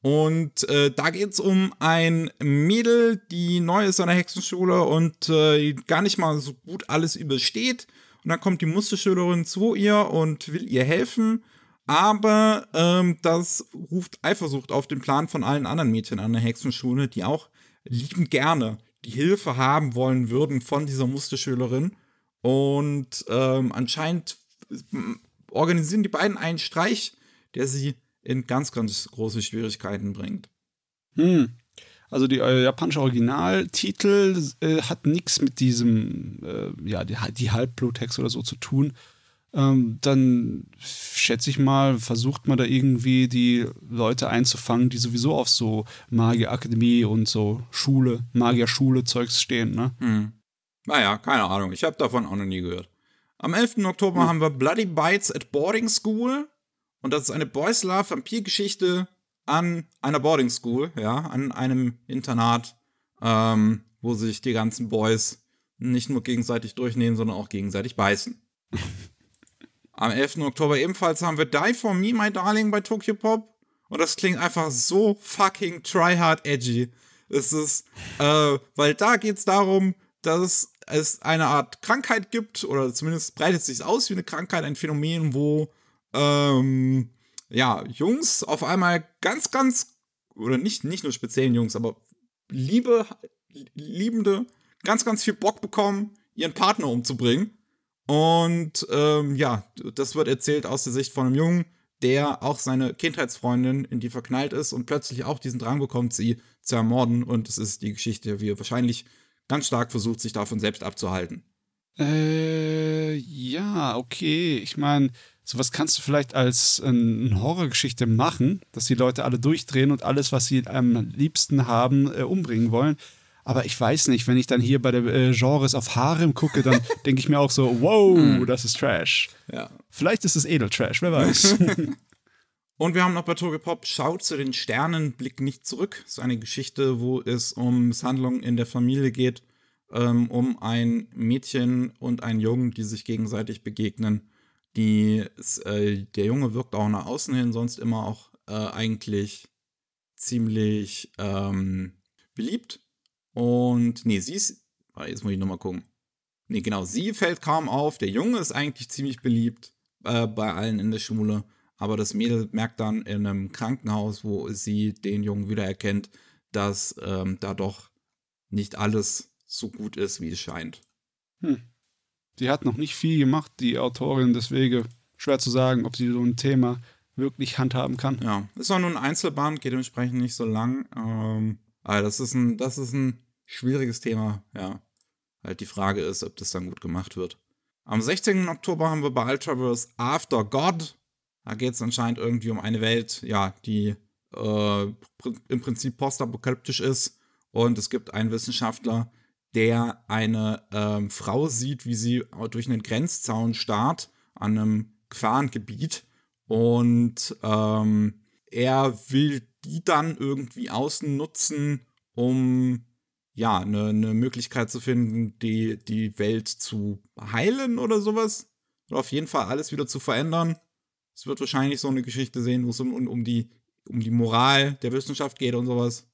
Und äh, da geht es um ein Mädel, die neu ist an der Hexenschule und äh, gar nicht mal so gut alles übersteht und dann kommt die Musterschülerin zu ihr und will ihr helfen. Aber ähm, das ruft Eifersucht auf den Plan von allen anderen Mädchen an der Hexenschule, die auch liebend gerne die Hilfe haben wollen würden von dieser Musterschülerin. Und ähm, anscheinend organisieren die beiden einen Streich, der sie in ganz, ganz große Schwierigkeiten bringt. Hm. Also die äh, japanische Originaltitel äh, hat nichts mit diesem, äh, ja, die, die Halbbluttext oder so zu tun. Ähm, dann schätze ich mal, versucht man da irgendwie die Leute einzufangen, die sowieso auf so Magierakademie und so Schule, Magierschule-Zeugs stehen, ne? Hm. Naja, keine Ahnung. Ich habe davon auch noch nie gehört. Am 11. Oktober hm. haben wir Bloody Bites at Boarding School. Und das ist eine Boys Love Vampirgeschichte an einer Boarding School, ja, an einem Internat, ähm, wo sich die ganzen Boys nicht nur gegenseitig durchnehmen, sondern auch gegenseitig beißen. [laughs] Am 11. Oktober ebenfalls haben wir Die For Me, My Darling bei Tokyo Pop. Und das klingt einfach so fucking tryhard edgy. Es ist, äh, weil da geht es darum, dass es eine Art Krankheit gibt, oder zumindest breitet es sich aus wie eine Krankheit, ein Phänomen, wo ähm, ja, Jungs auf einmal ganz, ganz, oder nicht, nicht nur speziellen Jungs, aber Liebe, Liebende ganz, ganz viel Bock bekommen, ihren Partner umzubringen. Und ähm, ja, das wird erzählt aus der Sicht von einem Jungen, der auch seine Kindheitsfreundin in die verknallt ist und plötzlich auch diesen Drang bekommt, sie zu ermorden. Und es ist die Geschichte, wie er wahrscheinlich ganz stark versucht, sich davon selbst abzuhalten. Äh ja, okay. Ich meine, sowas kannst du vielleicht als eine Horrorgeschichte machen, dass die Leute alle durchdrehen und alles, was sie am liebsten haben, äh, umbringen wollen. Aber ich weiß nicht, wenn ich dann hier bei der äh, Genres auf Harem gucke, dann [laughs] denke ich mir auch so, wow, das ist Trash. Ja. Vielleicht ist es Edeltrash, wer weiß. [laughs] [laughs] Und wir haben noch bei Toge Pop Schaut zu den Sternen, Blick nicht zurück. Das ist eine Geschichte, wo es um Misshandlungen in der Familie geht, ähm, um ein Mädchen und einen Jungen, die sich gegenseitig begegnen. Die, äh, der Junge wirkt auch nach außen hin sonst immer auch äh, eigentlich ziemlich ähm, beliebt. Und nee, sie ist. Jetzt muss ich nochmal gucken. Nee, genau, sie fällt kaum auf. Der Junge ist eigentlich ziemlich beliebt äh, bei allen in der Schule. Aber das Mädel merkt dann in einem Krankenhaus, wo sie den Jungen wiedererkennt, dass ähm, da doch nicht alles so gut ist, wie es scheint. Hm. Die hat noch nicht viel gemacht, die Autorin, deswegen schwer zu sagen, ob sie so ein Thema wirklich handhaben kann. Ja, ist auch nur ein Einzelband, geht dementsprechend nicht so lang. Ähm, aber das ist ein, das ist ein schwieriges Thema, ja. Halt die Frage ist, ob das dann gut gemacht wird. Am 16. Oktober haben wir bei Ultraverse After God da geht es anscheinend irgendwie um eine Welt, ja, die äh, im Prinzip postapokalyptisch ist. Und es gibt einen Wissenschaftler, der eine ähm, Frau sieht, wie sie durch einen Grenzzaun starrt an einem Gefahrengebiet. Und ähm, er will die dann irgendwie außen nutzen, um ja, eine, eine Möglichkeit zu finden, die, die Welt zu heilen oder sowas. Oder auf jeden Fall alles wieder zu verändern. Es wird wahrscheinlich so eine Geschichte sehen, wo es um, um, die, um die Moral der Wissenschaft geht und sowas.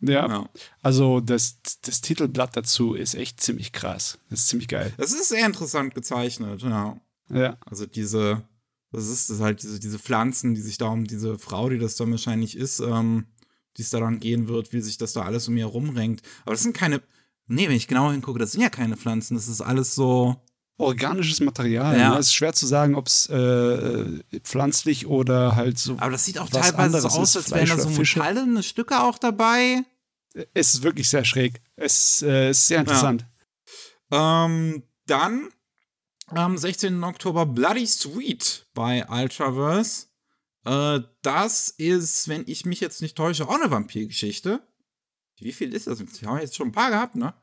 Ja, ja. also das, das Titelblatt dazu ist echt ziemlich krass. Das ist ziemlich geil. Das ist sehr interessant gezeichnet, ja. Ja. Also diese, das ist das halt diese, diese Pflanzen, die sich da um diese Frau, die das dann wahrscheinlich ist, ähm, die es daran gehen wird, wie sich das da alles um ihr rumrenkt. Aber das sind keine, nee, wenn ich genau hingucke, das sind ja keine Pflanzen, das ist alles so, organisches Material. Ja. Ne? Es ist schwer zu sagen, ob es äh, pflanzlich oder halt so. Aber das sieht auch teilweise so aus, als wären da so metallene Stücke auch dabei. Es ist wirklich sehr schräg. Es äh, ist sehr interessant. Ja. Ähm, dann am 16. Oktober Bloody Sweet bei Ultraverse. Äh, das ist, wenn ich mich jetzt nicht täusche, auch eine Vampirgeschichte. Wie viel ist das? Ich habe jetzt schon ein paar gehabt, ne?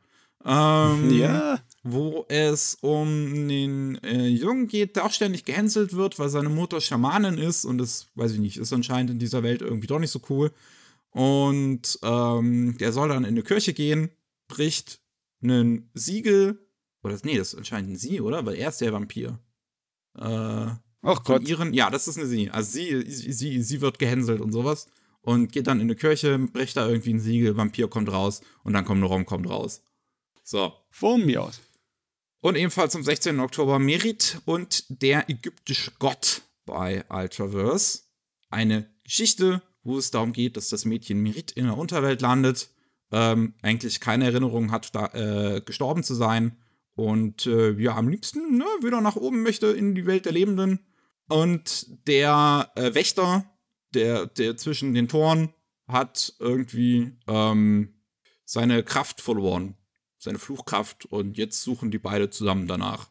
Ähm, [laughs] ja. Wo es um den äh, Jungen geht, der auch ständig gehänselt wird, weil seine Mutter Schamanin ist und das, weiß ich nicht, ist anscheinend in dieser Welt irgendwie doch nicht so cool. Und ähm, der soll dann in eine Kirche gehen, bricht einen Siegel, oder nee, das ist anscheinend ein Sie, oder? Weil er ist der Vampir. Äh, Ach Gott. Ihren, ja, das ist eine Sie. Also sie, sie, sie wird gehänselt und sowas. Und geht dann in eine Kirche, bricht da irgendwie ein Siegel, Vampir kommt raus und dann kommt eine Rom kommt raus. So. Von mir aus. Und ebenfalls am 16. Oktober Merit und der ägyptische Gott bei Ultraverse. Eine Geschichte, wo es darum geht, dass das Mädchen Merit in der Unterwelt landet, ähm, eigentlich keine Erinnerung hat, da, äh, gestorben zu sein und äh, ja, am liebsten ne, wieder nach oben möchte in die Welt der Lebenden. Und der äh, Wächter, der, der zwischen den Toren, hat irgendwie ähm, seine Kraft verloren seine Fluchkraft und jetzt suchen die beide zusammen danach.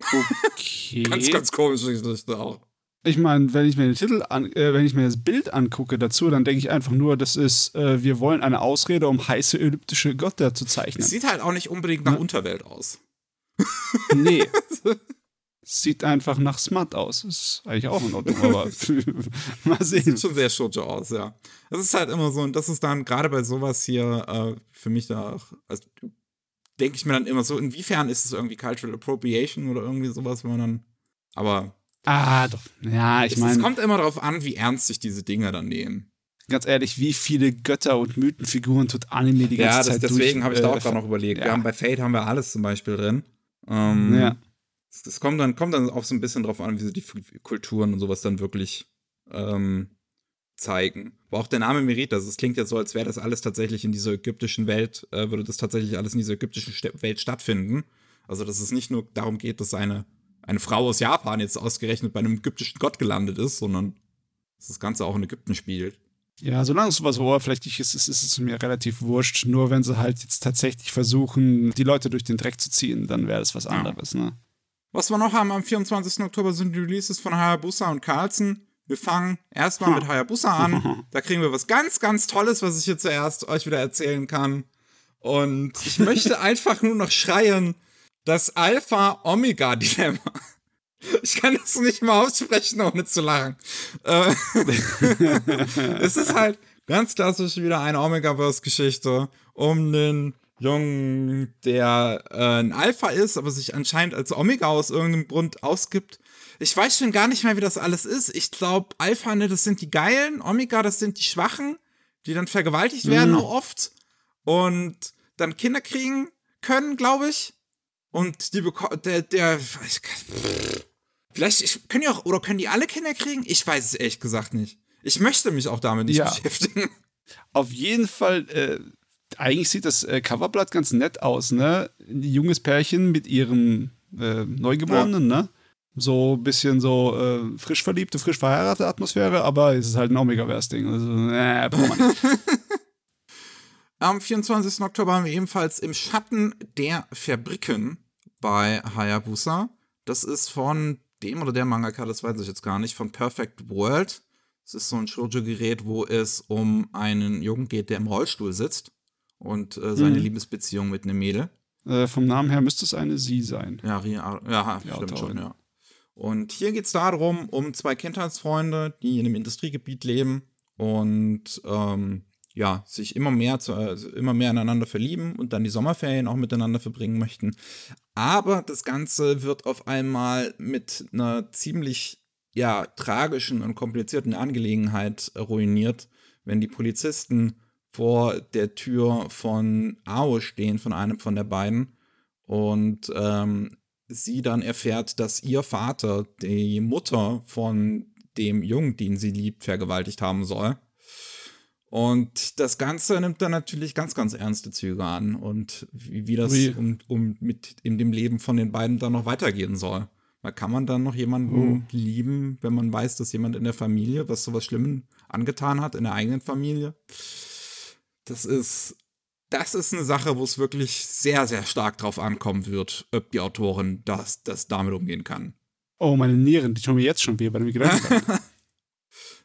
Okay. ganz, ganz komische Geschichte auch. Ich meine, wenn ich mir den Titel an, äh, wenn ich mir das Bild angucke dazu, dann denke ich einfach nur, das ist, äh, wir wollen eine Ausrede, um heiße elliptische Götter zu zeichnen. Es sieht halt auch nicht unbedingt nach ja. Unterwelt aus. Nee. [laughs] sieht einfach nach Smut aus. Ist eigentlich auch in Ordnung, aber [laughs] mal sehen. Sieht schon sehr Shoujo aus, ja. Das ist halt immer so, und das ist dann gerade bei sowas hier äh, für mich da auch, also denke ich mir dann immer so, inwiefern ist es irgendwie Cultural Appropriation oder irgendwie sowas, wenn man dann. Aber. Ah, doch. Ja, ich meine. Es kommt immer darauf an, wie ernst sich diese Dinge dann nehmen. Ganz ehrlich, wie viele Götter und Mythenfiguren tut Anime die ganze ja, das, Zeit deswegen habe ich da auch äh, gerade noch überlegt. Ja. Wir haben bei Fate haben wir alles zum Beispiel drin. Ähm, ja. Das kommt dann, kommt dann auch so ein bisschen drauf an, wie sie die Kulturen und sowas dann wirklich ähm, zeigen. Wo auch der Name Merit, also es klingt ja so, als wäre das alles tatsächlich in dieser ägyptischen Welt, äh, würde das tatsächlich alles in dieser ägyptischen St Welt stattfinden. Also, dass es nicht nur darum geht, dass eine, eine Frau aus Japan jetzt ausgerechnet bei einem ägyptischen Gott gelandet ist, sondern dass das Ganze auch in Ägypten spielt. Ja, solange es sowas oberflächlich ist, ist, ist es mir relativ wurscht. Nur wenn sie halt jetzt tatsächlich versuchen, die Leute durch den Dreck zu ziehen, dann wäre das was anderes, ja. ne? Was wir noch haben am 24. Oktober sind die Releases von Hayabusa und Carlson. Wir fangen erstmal mit Hayabusa an. [laughs] Da kriegen wir was ganz, ganz Tolles, was ich hier zuerst euch wieder erzählen kann. Und ich möchte [laughs] einfach nur noch schreien, das Alpha-Omega-Dilemma. Ich kann das nicht mal aussprechen, ohne zu lachen. Äh, [laughs] es ist halt ganz klassisch wieder eine Omega-Verse-Geschichte um einen Jungen, der äh, ein Alpha ist, aber sich anscheinend als Omega aus irgendeinem Grund ausgibt. Ich weiß schon gar nicht mehr, wie das alles ist. Ich glaube, Alpha, ne, das sind die Geilen, Omega, das sind die Schwachen, die dann vergewaltigt werden, mhm. auch oft. Und dann Kinder kriegen können, glaube ich. Und die bekommen, der, der, vielleicht können die auch, oder können die alle Kinder kriegen? Ich weiß es ehrlich gesagt nicht. Ich möchte mich auch damit nicht ja. beschäftigen. [laughs] Auf jeden Fall, äh, eigentlich sieht das äh, Coverblatt ganz nett aus, ne? Ein junges Pärchen mit ihrem äh, Neugeborenen, ja. ne? So ein bisschen so äh, frisch verliebte, frisch verheiratete Atmosphäre, aber es ist halt ein Omega-Verse-Ding. Also, äh, braucht man nicht. [laughs] Am 24. Oktober haben wir ebenfalls im Schatten der Fabriken bei Hayabusa. Das ist von dem oder der Mangaka, das weiß ich jetzt gar nicht, von Perfect World. Es ist so ein Shoujo-Gerät, wo es um einen Jungen geht, der im Rollstuhl sitzt und äh, seine mhm. Liebesbeziehung mit einem Mädel. Äh, vom Namen her müsste es eine Sie sein. Ja, Ria, ja stimmt schon, ja. Und hier geht es darum, um zwei Kindheitsfreunde, die in einem Industriegebiet leben und ähm, ja, sich immer mehr, zu, also immer mehr aneinander verlieben und dann die Sommerferien auch miteinander verbringen möchten. Aber das Ganze wird auf einmal mit einer ziemlich ja, tragischen und komplizierten Angelegenheit ruiniert, wenn die Polizisten vor der Tür von Ao stehen, von einem von der beiden. Und ähm, sie dann erfährt, dass ihr Vater die Mutter von dem Jungen, den sie liebt, vergewaltigt haben soll. Und das Ganze nimmt dann natürlich ganz, ganz ernste Züge an und wie, wie das um, um mit in dem Leben von den beiden dann noch weitergehen soll. Weil kann man dann noch jemanden oh. lieben, wenn man weiß, dass jemand in der Familie was sowas Schlimmes angetan hat, in der eigenen Familie? Das ist, das ist eine Sache, wo es wirklich sehr, sehr stark drauf ankommen wird, ob die Autorin das, das damit umgehen kann. Oh, meine Nieren, die tun mir jetzt schon weh, mir gedacht habe. [laughs]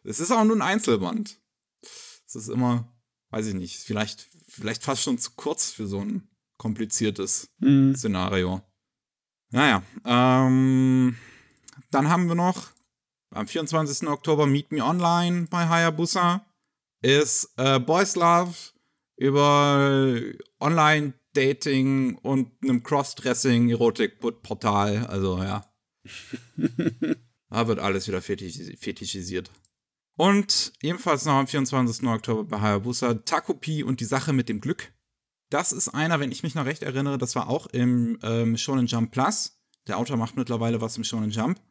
Es ist auch nur ein Einzelband. Es ist immer, weiß ich nicht, vielleicht, vielleicht fast schon zu kurz für so ein kompliziertes mhm. Szenario. Naja, ähm, dann haben wir noch am 24. Oktober Meet Me Online bei Hayabusa ist äh, Boys Love über Online-Dating und einem Cross-Dressing-Erotik-Portal. Also ja. [laughs] da wird alles wieder fetisch fetischisiert. Und ebenfalls noch am 24. Oktober bei Hayabusa Takopi und die Sache mit dem Glück. Das ist einer, wenn ich mich noch recht erinnere, das war auch im ähm, Shonen Jump Plus. Der Autor macht mittlerweile was im Shonen Jump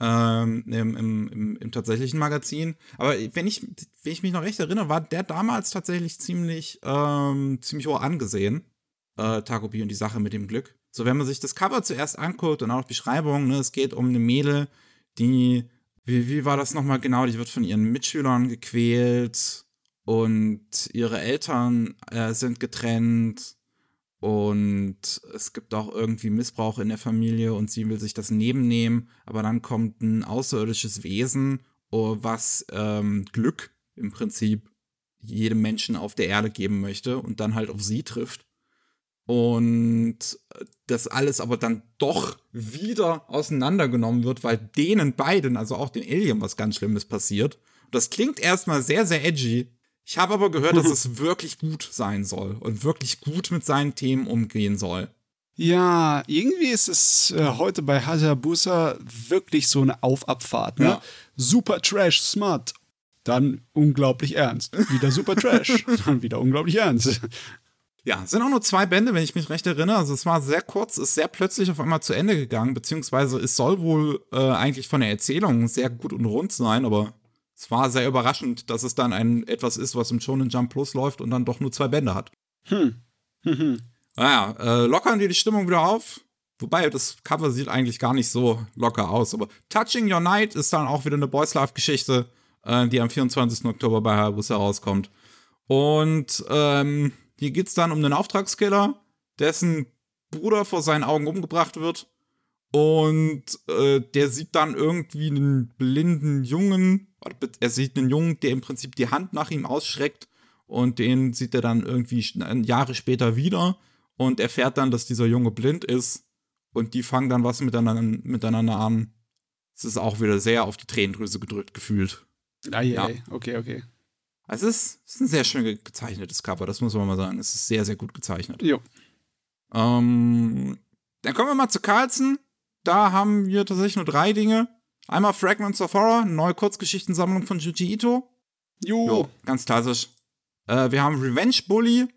ähm, im, im, im, im, tatsächlichen Magazin. Aber wenn ich, wenn ich mich noch recht erinnere, war der damals tatsächlich ziemlich, ähm, ziemlich hoch angesehen. Äh, Takopi und die Sache mit dem Glück. So, wenn man sich das Cover zuerst anguckt und auch die Beschreibung, ne, es geht um eine Mädel, die, wie, wie war das nochmal genau, die wird von ihren Mitschülern gequält und ihre Eltern äh, sind getrennt und es gibt auch irgendwie Missbrauch in der Familie und sie will sich das nebennehmen, aber dann kommt ein außerirdisches Wesen, oh, was ähm, Glück im Prinzip jedem Menschen auf der Erde geben möchte und dann halt auf sie trifft. Und das alles aber dann doch wieder auseinandergenommen wird, weil denen beiden, also auch den Alien, was ganz Schlimmes passiert. das klingt erstmal sehr, sehr edgy, ich habe aber gehört, dass [laughs] es wirklich gut sein soll und wirklich gut mit seinen Themen umgehen soll. Ja, irgendwie ist es äh, heute bei Hayabusa wirklich so eine Aufabfahrt. Ne? Ja. Super Trash, smart. Dann unglaublich ernst. Wieder super Trash. [laughs] dann wieder unglaublich ernst. Ja, es sind auch nur zwei Bände, wenn ich mich recht erinnere. Also es war sehr kurz, ist sehr plötzlich auf einmal zu Ende gegangen, beziehungsweise es soll wohl äh, eigentlich von der Erzählung sehr gut und rund sein, aber es war sehr überraschend, dass es dann ein etwas ist, was im Shonen Jump Plus läuft und dann doch nur zwei Bände hat. Hm. naja, äh, lockern die die Stimmung wieder auf. Wobei, das Cover sieht eigentlich gar nicht so locker aus. Aber Touching Your Night ist dann auch wieder eine Boys Life-Geschichte, äh, die am 24. Oktober bei Hayabusa rauskommt. Und ähm, hier geht es dann um einen Auftragskiller, dessen Bruder vor seinen Augen umgebracht wird. Und äh, der sieht dann irgendwie einen blinden Jungen. Er sieht einen Jungen, der im Prinzip die Hand nach ihm ausschreckt. Und den sieht er dann irgendwie Jahre später wieder und erfährt dann, dass dieser Junge blind ist. Und die fangen dann was miteinander, miteinander an. Es ist auch wieder sehr auf die Tränendrüse gedrückt gefühlt. Ah, ja. okay, okay. Also es ist, es ist, ein sehr schön gezeichnetes Cover, das muss man mal sagen. Es ist sehr, sehr gut gezeichnet. Jo. Ähm, dann kommen wir mal zu Carlson. Da haben wir tatsächlich nur drei Dinge. Einmal Fragments of Horror, neue Kurzgeschichtensammlung von Juji Ito. Jo. jo ganz klassisch. Äh, wir haben Revenge Bully.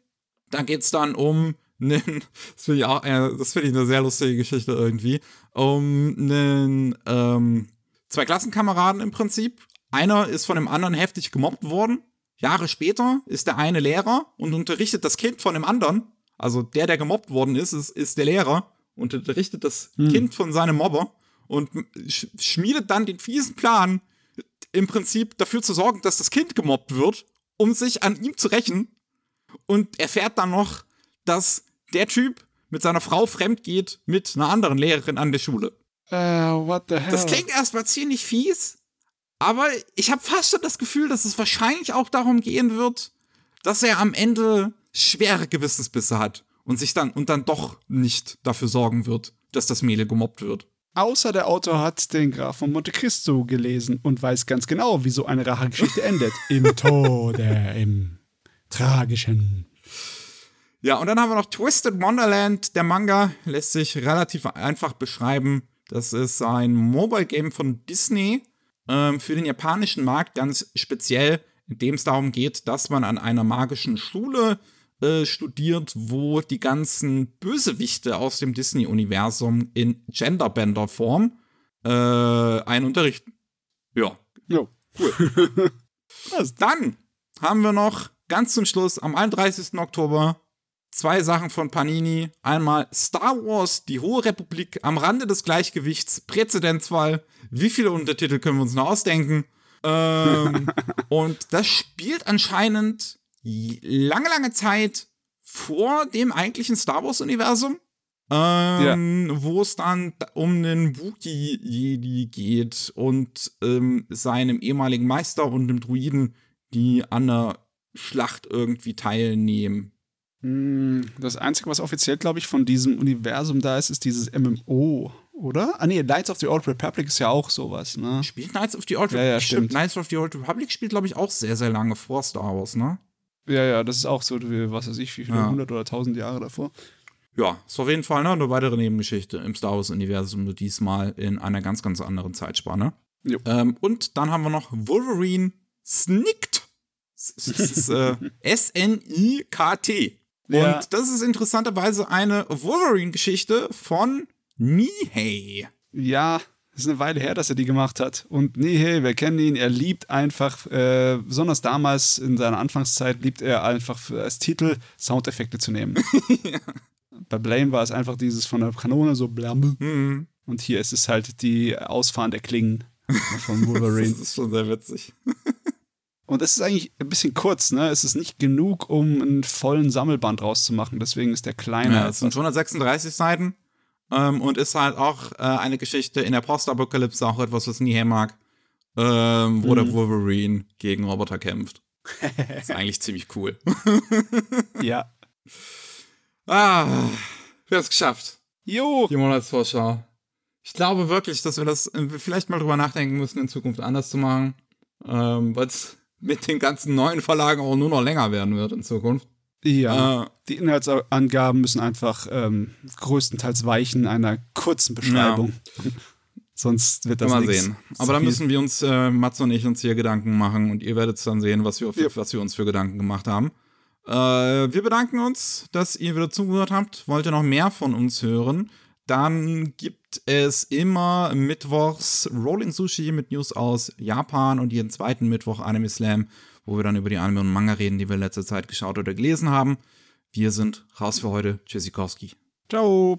Da geht es dann um einen, [laughs] das finde ich auch, äh, das finde ich eine sehr lustige Geschichte irgendwie, um einen, ähm, zwei Klassenkameraden im Prinzip. Einer ist von dem anderen heftig gemobbt worden. Jahre später ist der eine Lehrer und unterrichtet das Kind von dem anderen. Also der, der gemobbt worden ist, ist, ist der Lehrer und unterrichtet das hm. Kind von seinem Mobber und sch schmiedet dann den fiesen Plan, im Prinzip dafür zu sorgen, dass das Kind gemobbt wird, um sich an ihm zu rächen. Und erfährt dann noch, dass der Typ mit seiner Frau fremd geht mit einer anderen Lehrerin an der Schule. Uh, what the hell? Das klingt erstmal ziemlich fies, aber ich habe fast schon das Gefühl, dass es wahrscheinlich auch darum gehen wird, dass er am Ende schwere Gewissensbisse hat und sich dann und dann doch nicht dafür sorgen wird, dass das Mädel gemobbt wird. Außer der Autor hat den Graf von Monte Cristo gelesen und weiß ganz genau, wie so eine Rachegeschichte endet. Im [laughs] Tode, im tragischen. Ja, und dann haben wir noch Twisted Wonderland. Der Manga lässt sich relativ einfach beschreiben. Das ist ein Mobile Game von Disney ähm, für den japanischen Markt ganz speziell, in dem es darum geht, dass man an einer magischen Schule äh, studiert, wo die ganzen Bösewichte aus dem Disney-Universum in Genderbender-Form äh, einen unterrichten. Ja. Jo. Cool. [laughs] Dann haben wir noch ganz zum Schluss am 31. Oktober zwei Sachen von Panini. Einmal Star Wars, die Hohe Republik am Rande des Gleichgewichts, Präzedenzfall. Wie viele Untertitel können wir uns noch ausdenken? Ähm, [laughs] und das spielt anscheinend lange, lange Zeit vor dem eigentlichen Star Wars-Universum. Ähm, ja. Wo es dann um einen Wookiee-Jedi geht und ähm, seinem ehemaligen Meister und dem Druiden, die an der Schlacht irgendwie teilnehmen. Hm, das Einzige, was offiziell, glaube ich, von diesem Universum da ist, ist dieses MMO, oder? Ah, nee, Knights of the Old Republic ist ja auch sowas, ne? Spielt Knights of the Old Republic? Ja, ja, stimmt. Knights of the Old Republic spielt, glaube ich, auch sehr, sehr lange vor Star Wars, ne? Ja, ja, das ist auch so, was weiß ich, wie viele hundert ja. oder tausend Jahre davor. Ja, ist auf jeden Fall ne, eine weitere Nebengeschichte im Star Wars-Universum, nur diesmal in einer ganz, ganz anderen Zeitspanne. Ähm, und dann haben wir noch Wolverine Snicked. S-N-I-K-T. Äh, [laughs] ja. Und das ist interessanterweise eine Wolverine-Geschichte von Nihei. Ja, es ist eine Weile her, dass er die gemacht hat. Und Nihei, wir kennen ihn, er liebt einfach, äh, besonders damals in seiner Anfangszeit, liebt er einfach als Titel Soundeffekte zu nehmen. [laughs] ja. Bei Blame war es einfach dieses von der Kanone so blam. Mhm. Und hier ist es halt die Ausfahren der Klingen [laughs] von Wolverine. das ist schon sehr witzig. [laughs] Und es ist eigentlich ein bisschen kurz, ne? Es ist nicht genug, um einen vollen Sammelband rauszumachen. Deswegen ist der kleiner. Ja, es sind 136 Seiten. Ähm, und ist halt auch äh, eine Geschichte in der Postapokalypse, auch etwas, was nie mag, ähm, wo mhm. der Wolverine gegen Roboter kämpft. ist eigentlich [laughs] ziemlich cool. ja. Ah, wir haben es geschafft. Jo. Die Monatsvorschau. Ich glaube wirklich, dass wir das äh, vielleicht mal drüber nachdenken müssen, in Zukunft anders zu machen. Ähm, Weil es mit den ganzen neuen Verlagen auch nur noch länger werden wird in Zukunft. Ja, äh, die Inhaltsangaben müssen einfach ähm, größtenteils weichen einer kurzen Beschreibung. Ja. [laughs] Sonst wird das mal sehen. Aber da müssen wir uns, äh, Mats und ich, uns hier Gedanken machen und ihr werdet dann sehen, was wir, ja. was wir uns für Gedanken gemacht haben. Äh, wir bedanken uns, dass ihr wieder zugehört habt. Wollt ihr noch mehr von uns hören? Dann gibt es immer mittwochs Rolling Sushi mit News aus Japan und jeden zweiten Mittwoch Anime Slam, wo wir dann über die Anime und Manga reden, die wir in letzter Zeit geschaut oder gelesen haben. Wir sind raus für heute. Tschüssikowski. Ciao.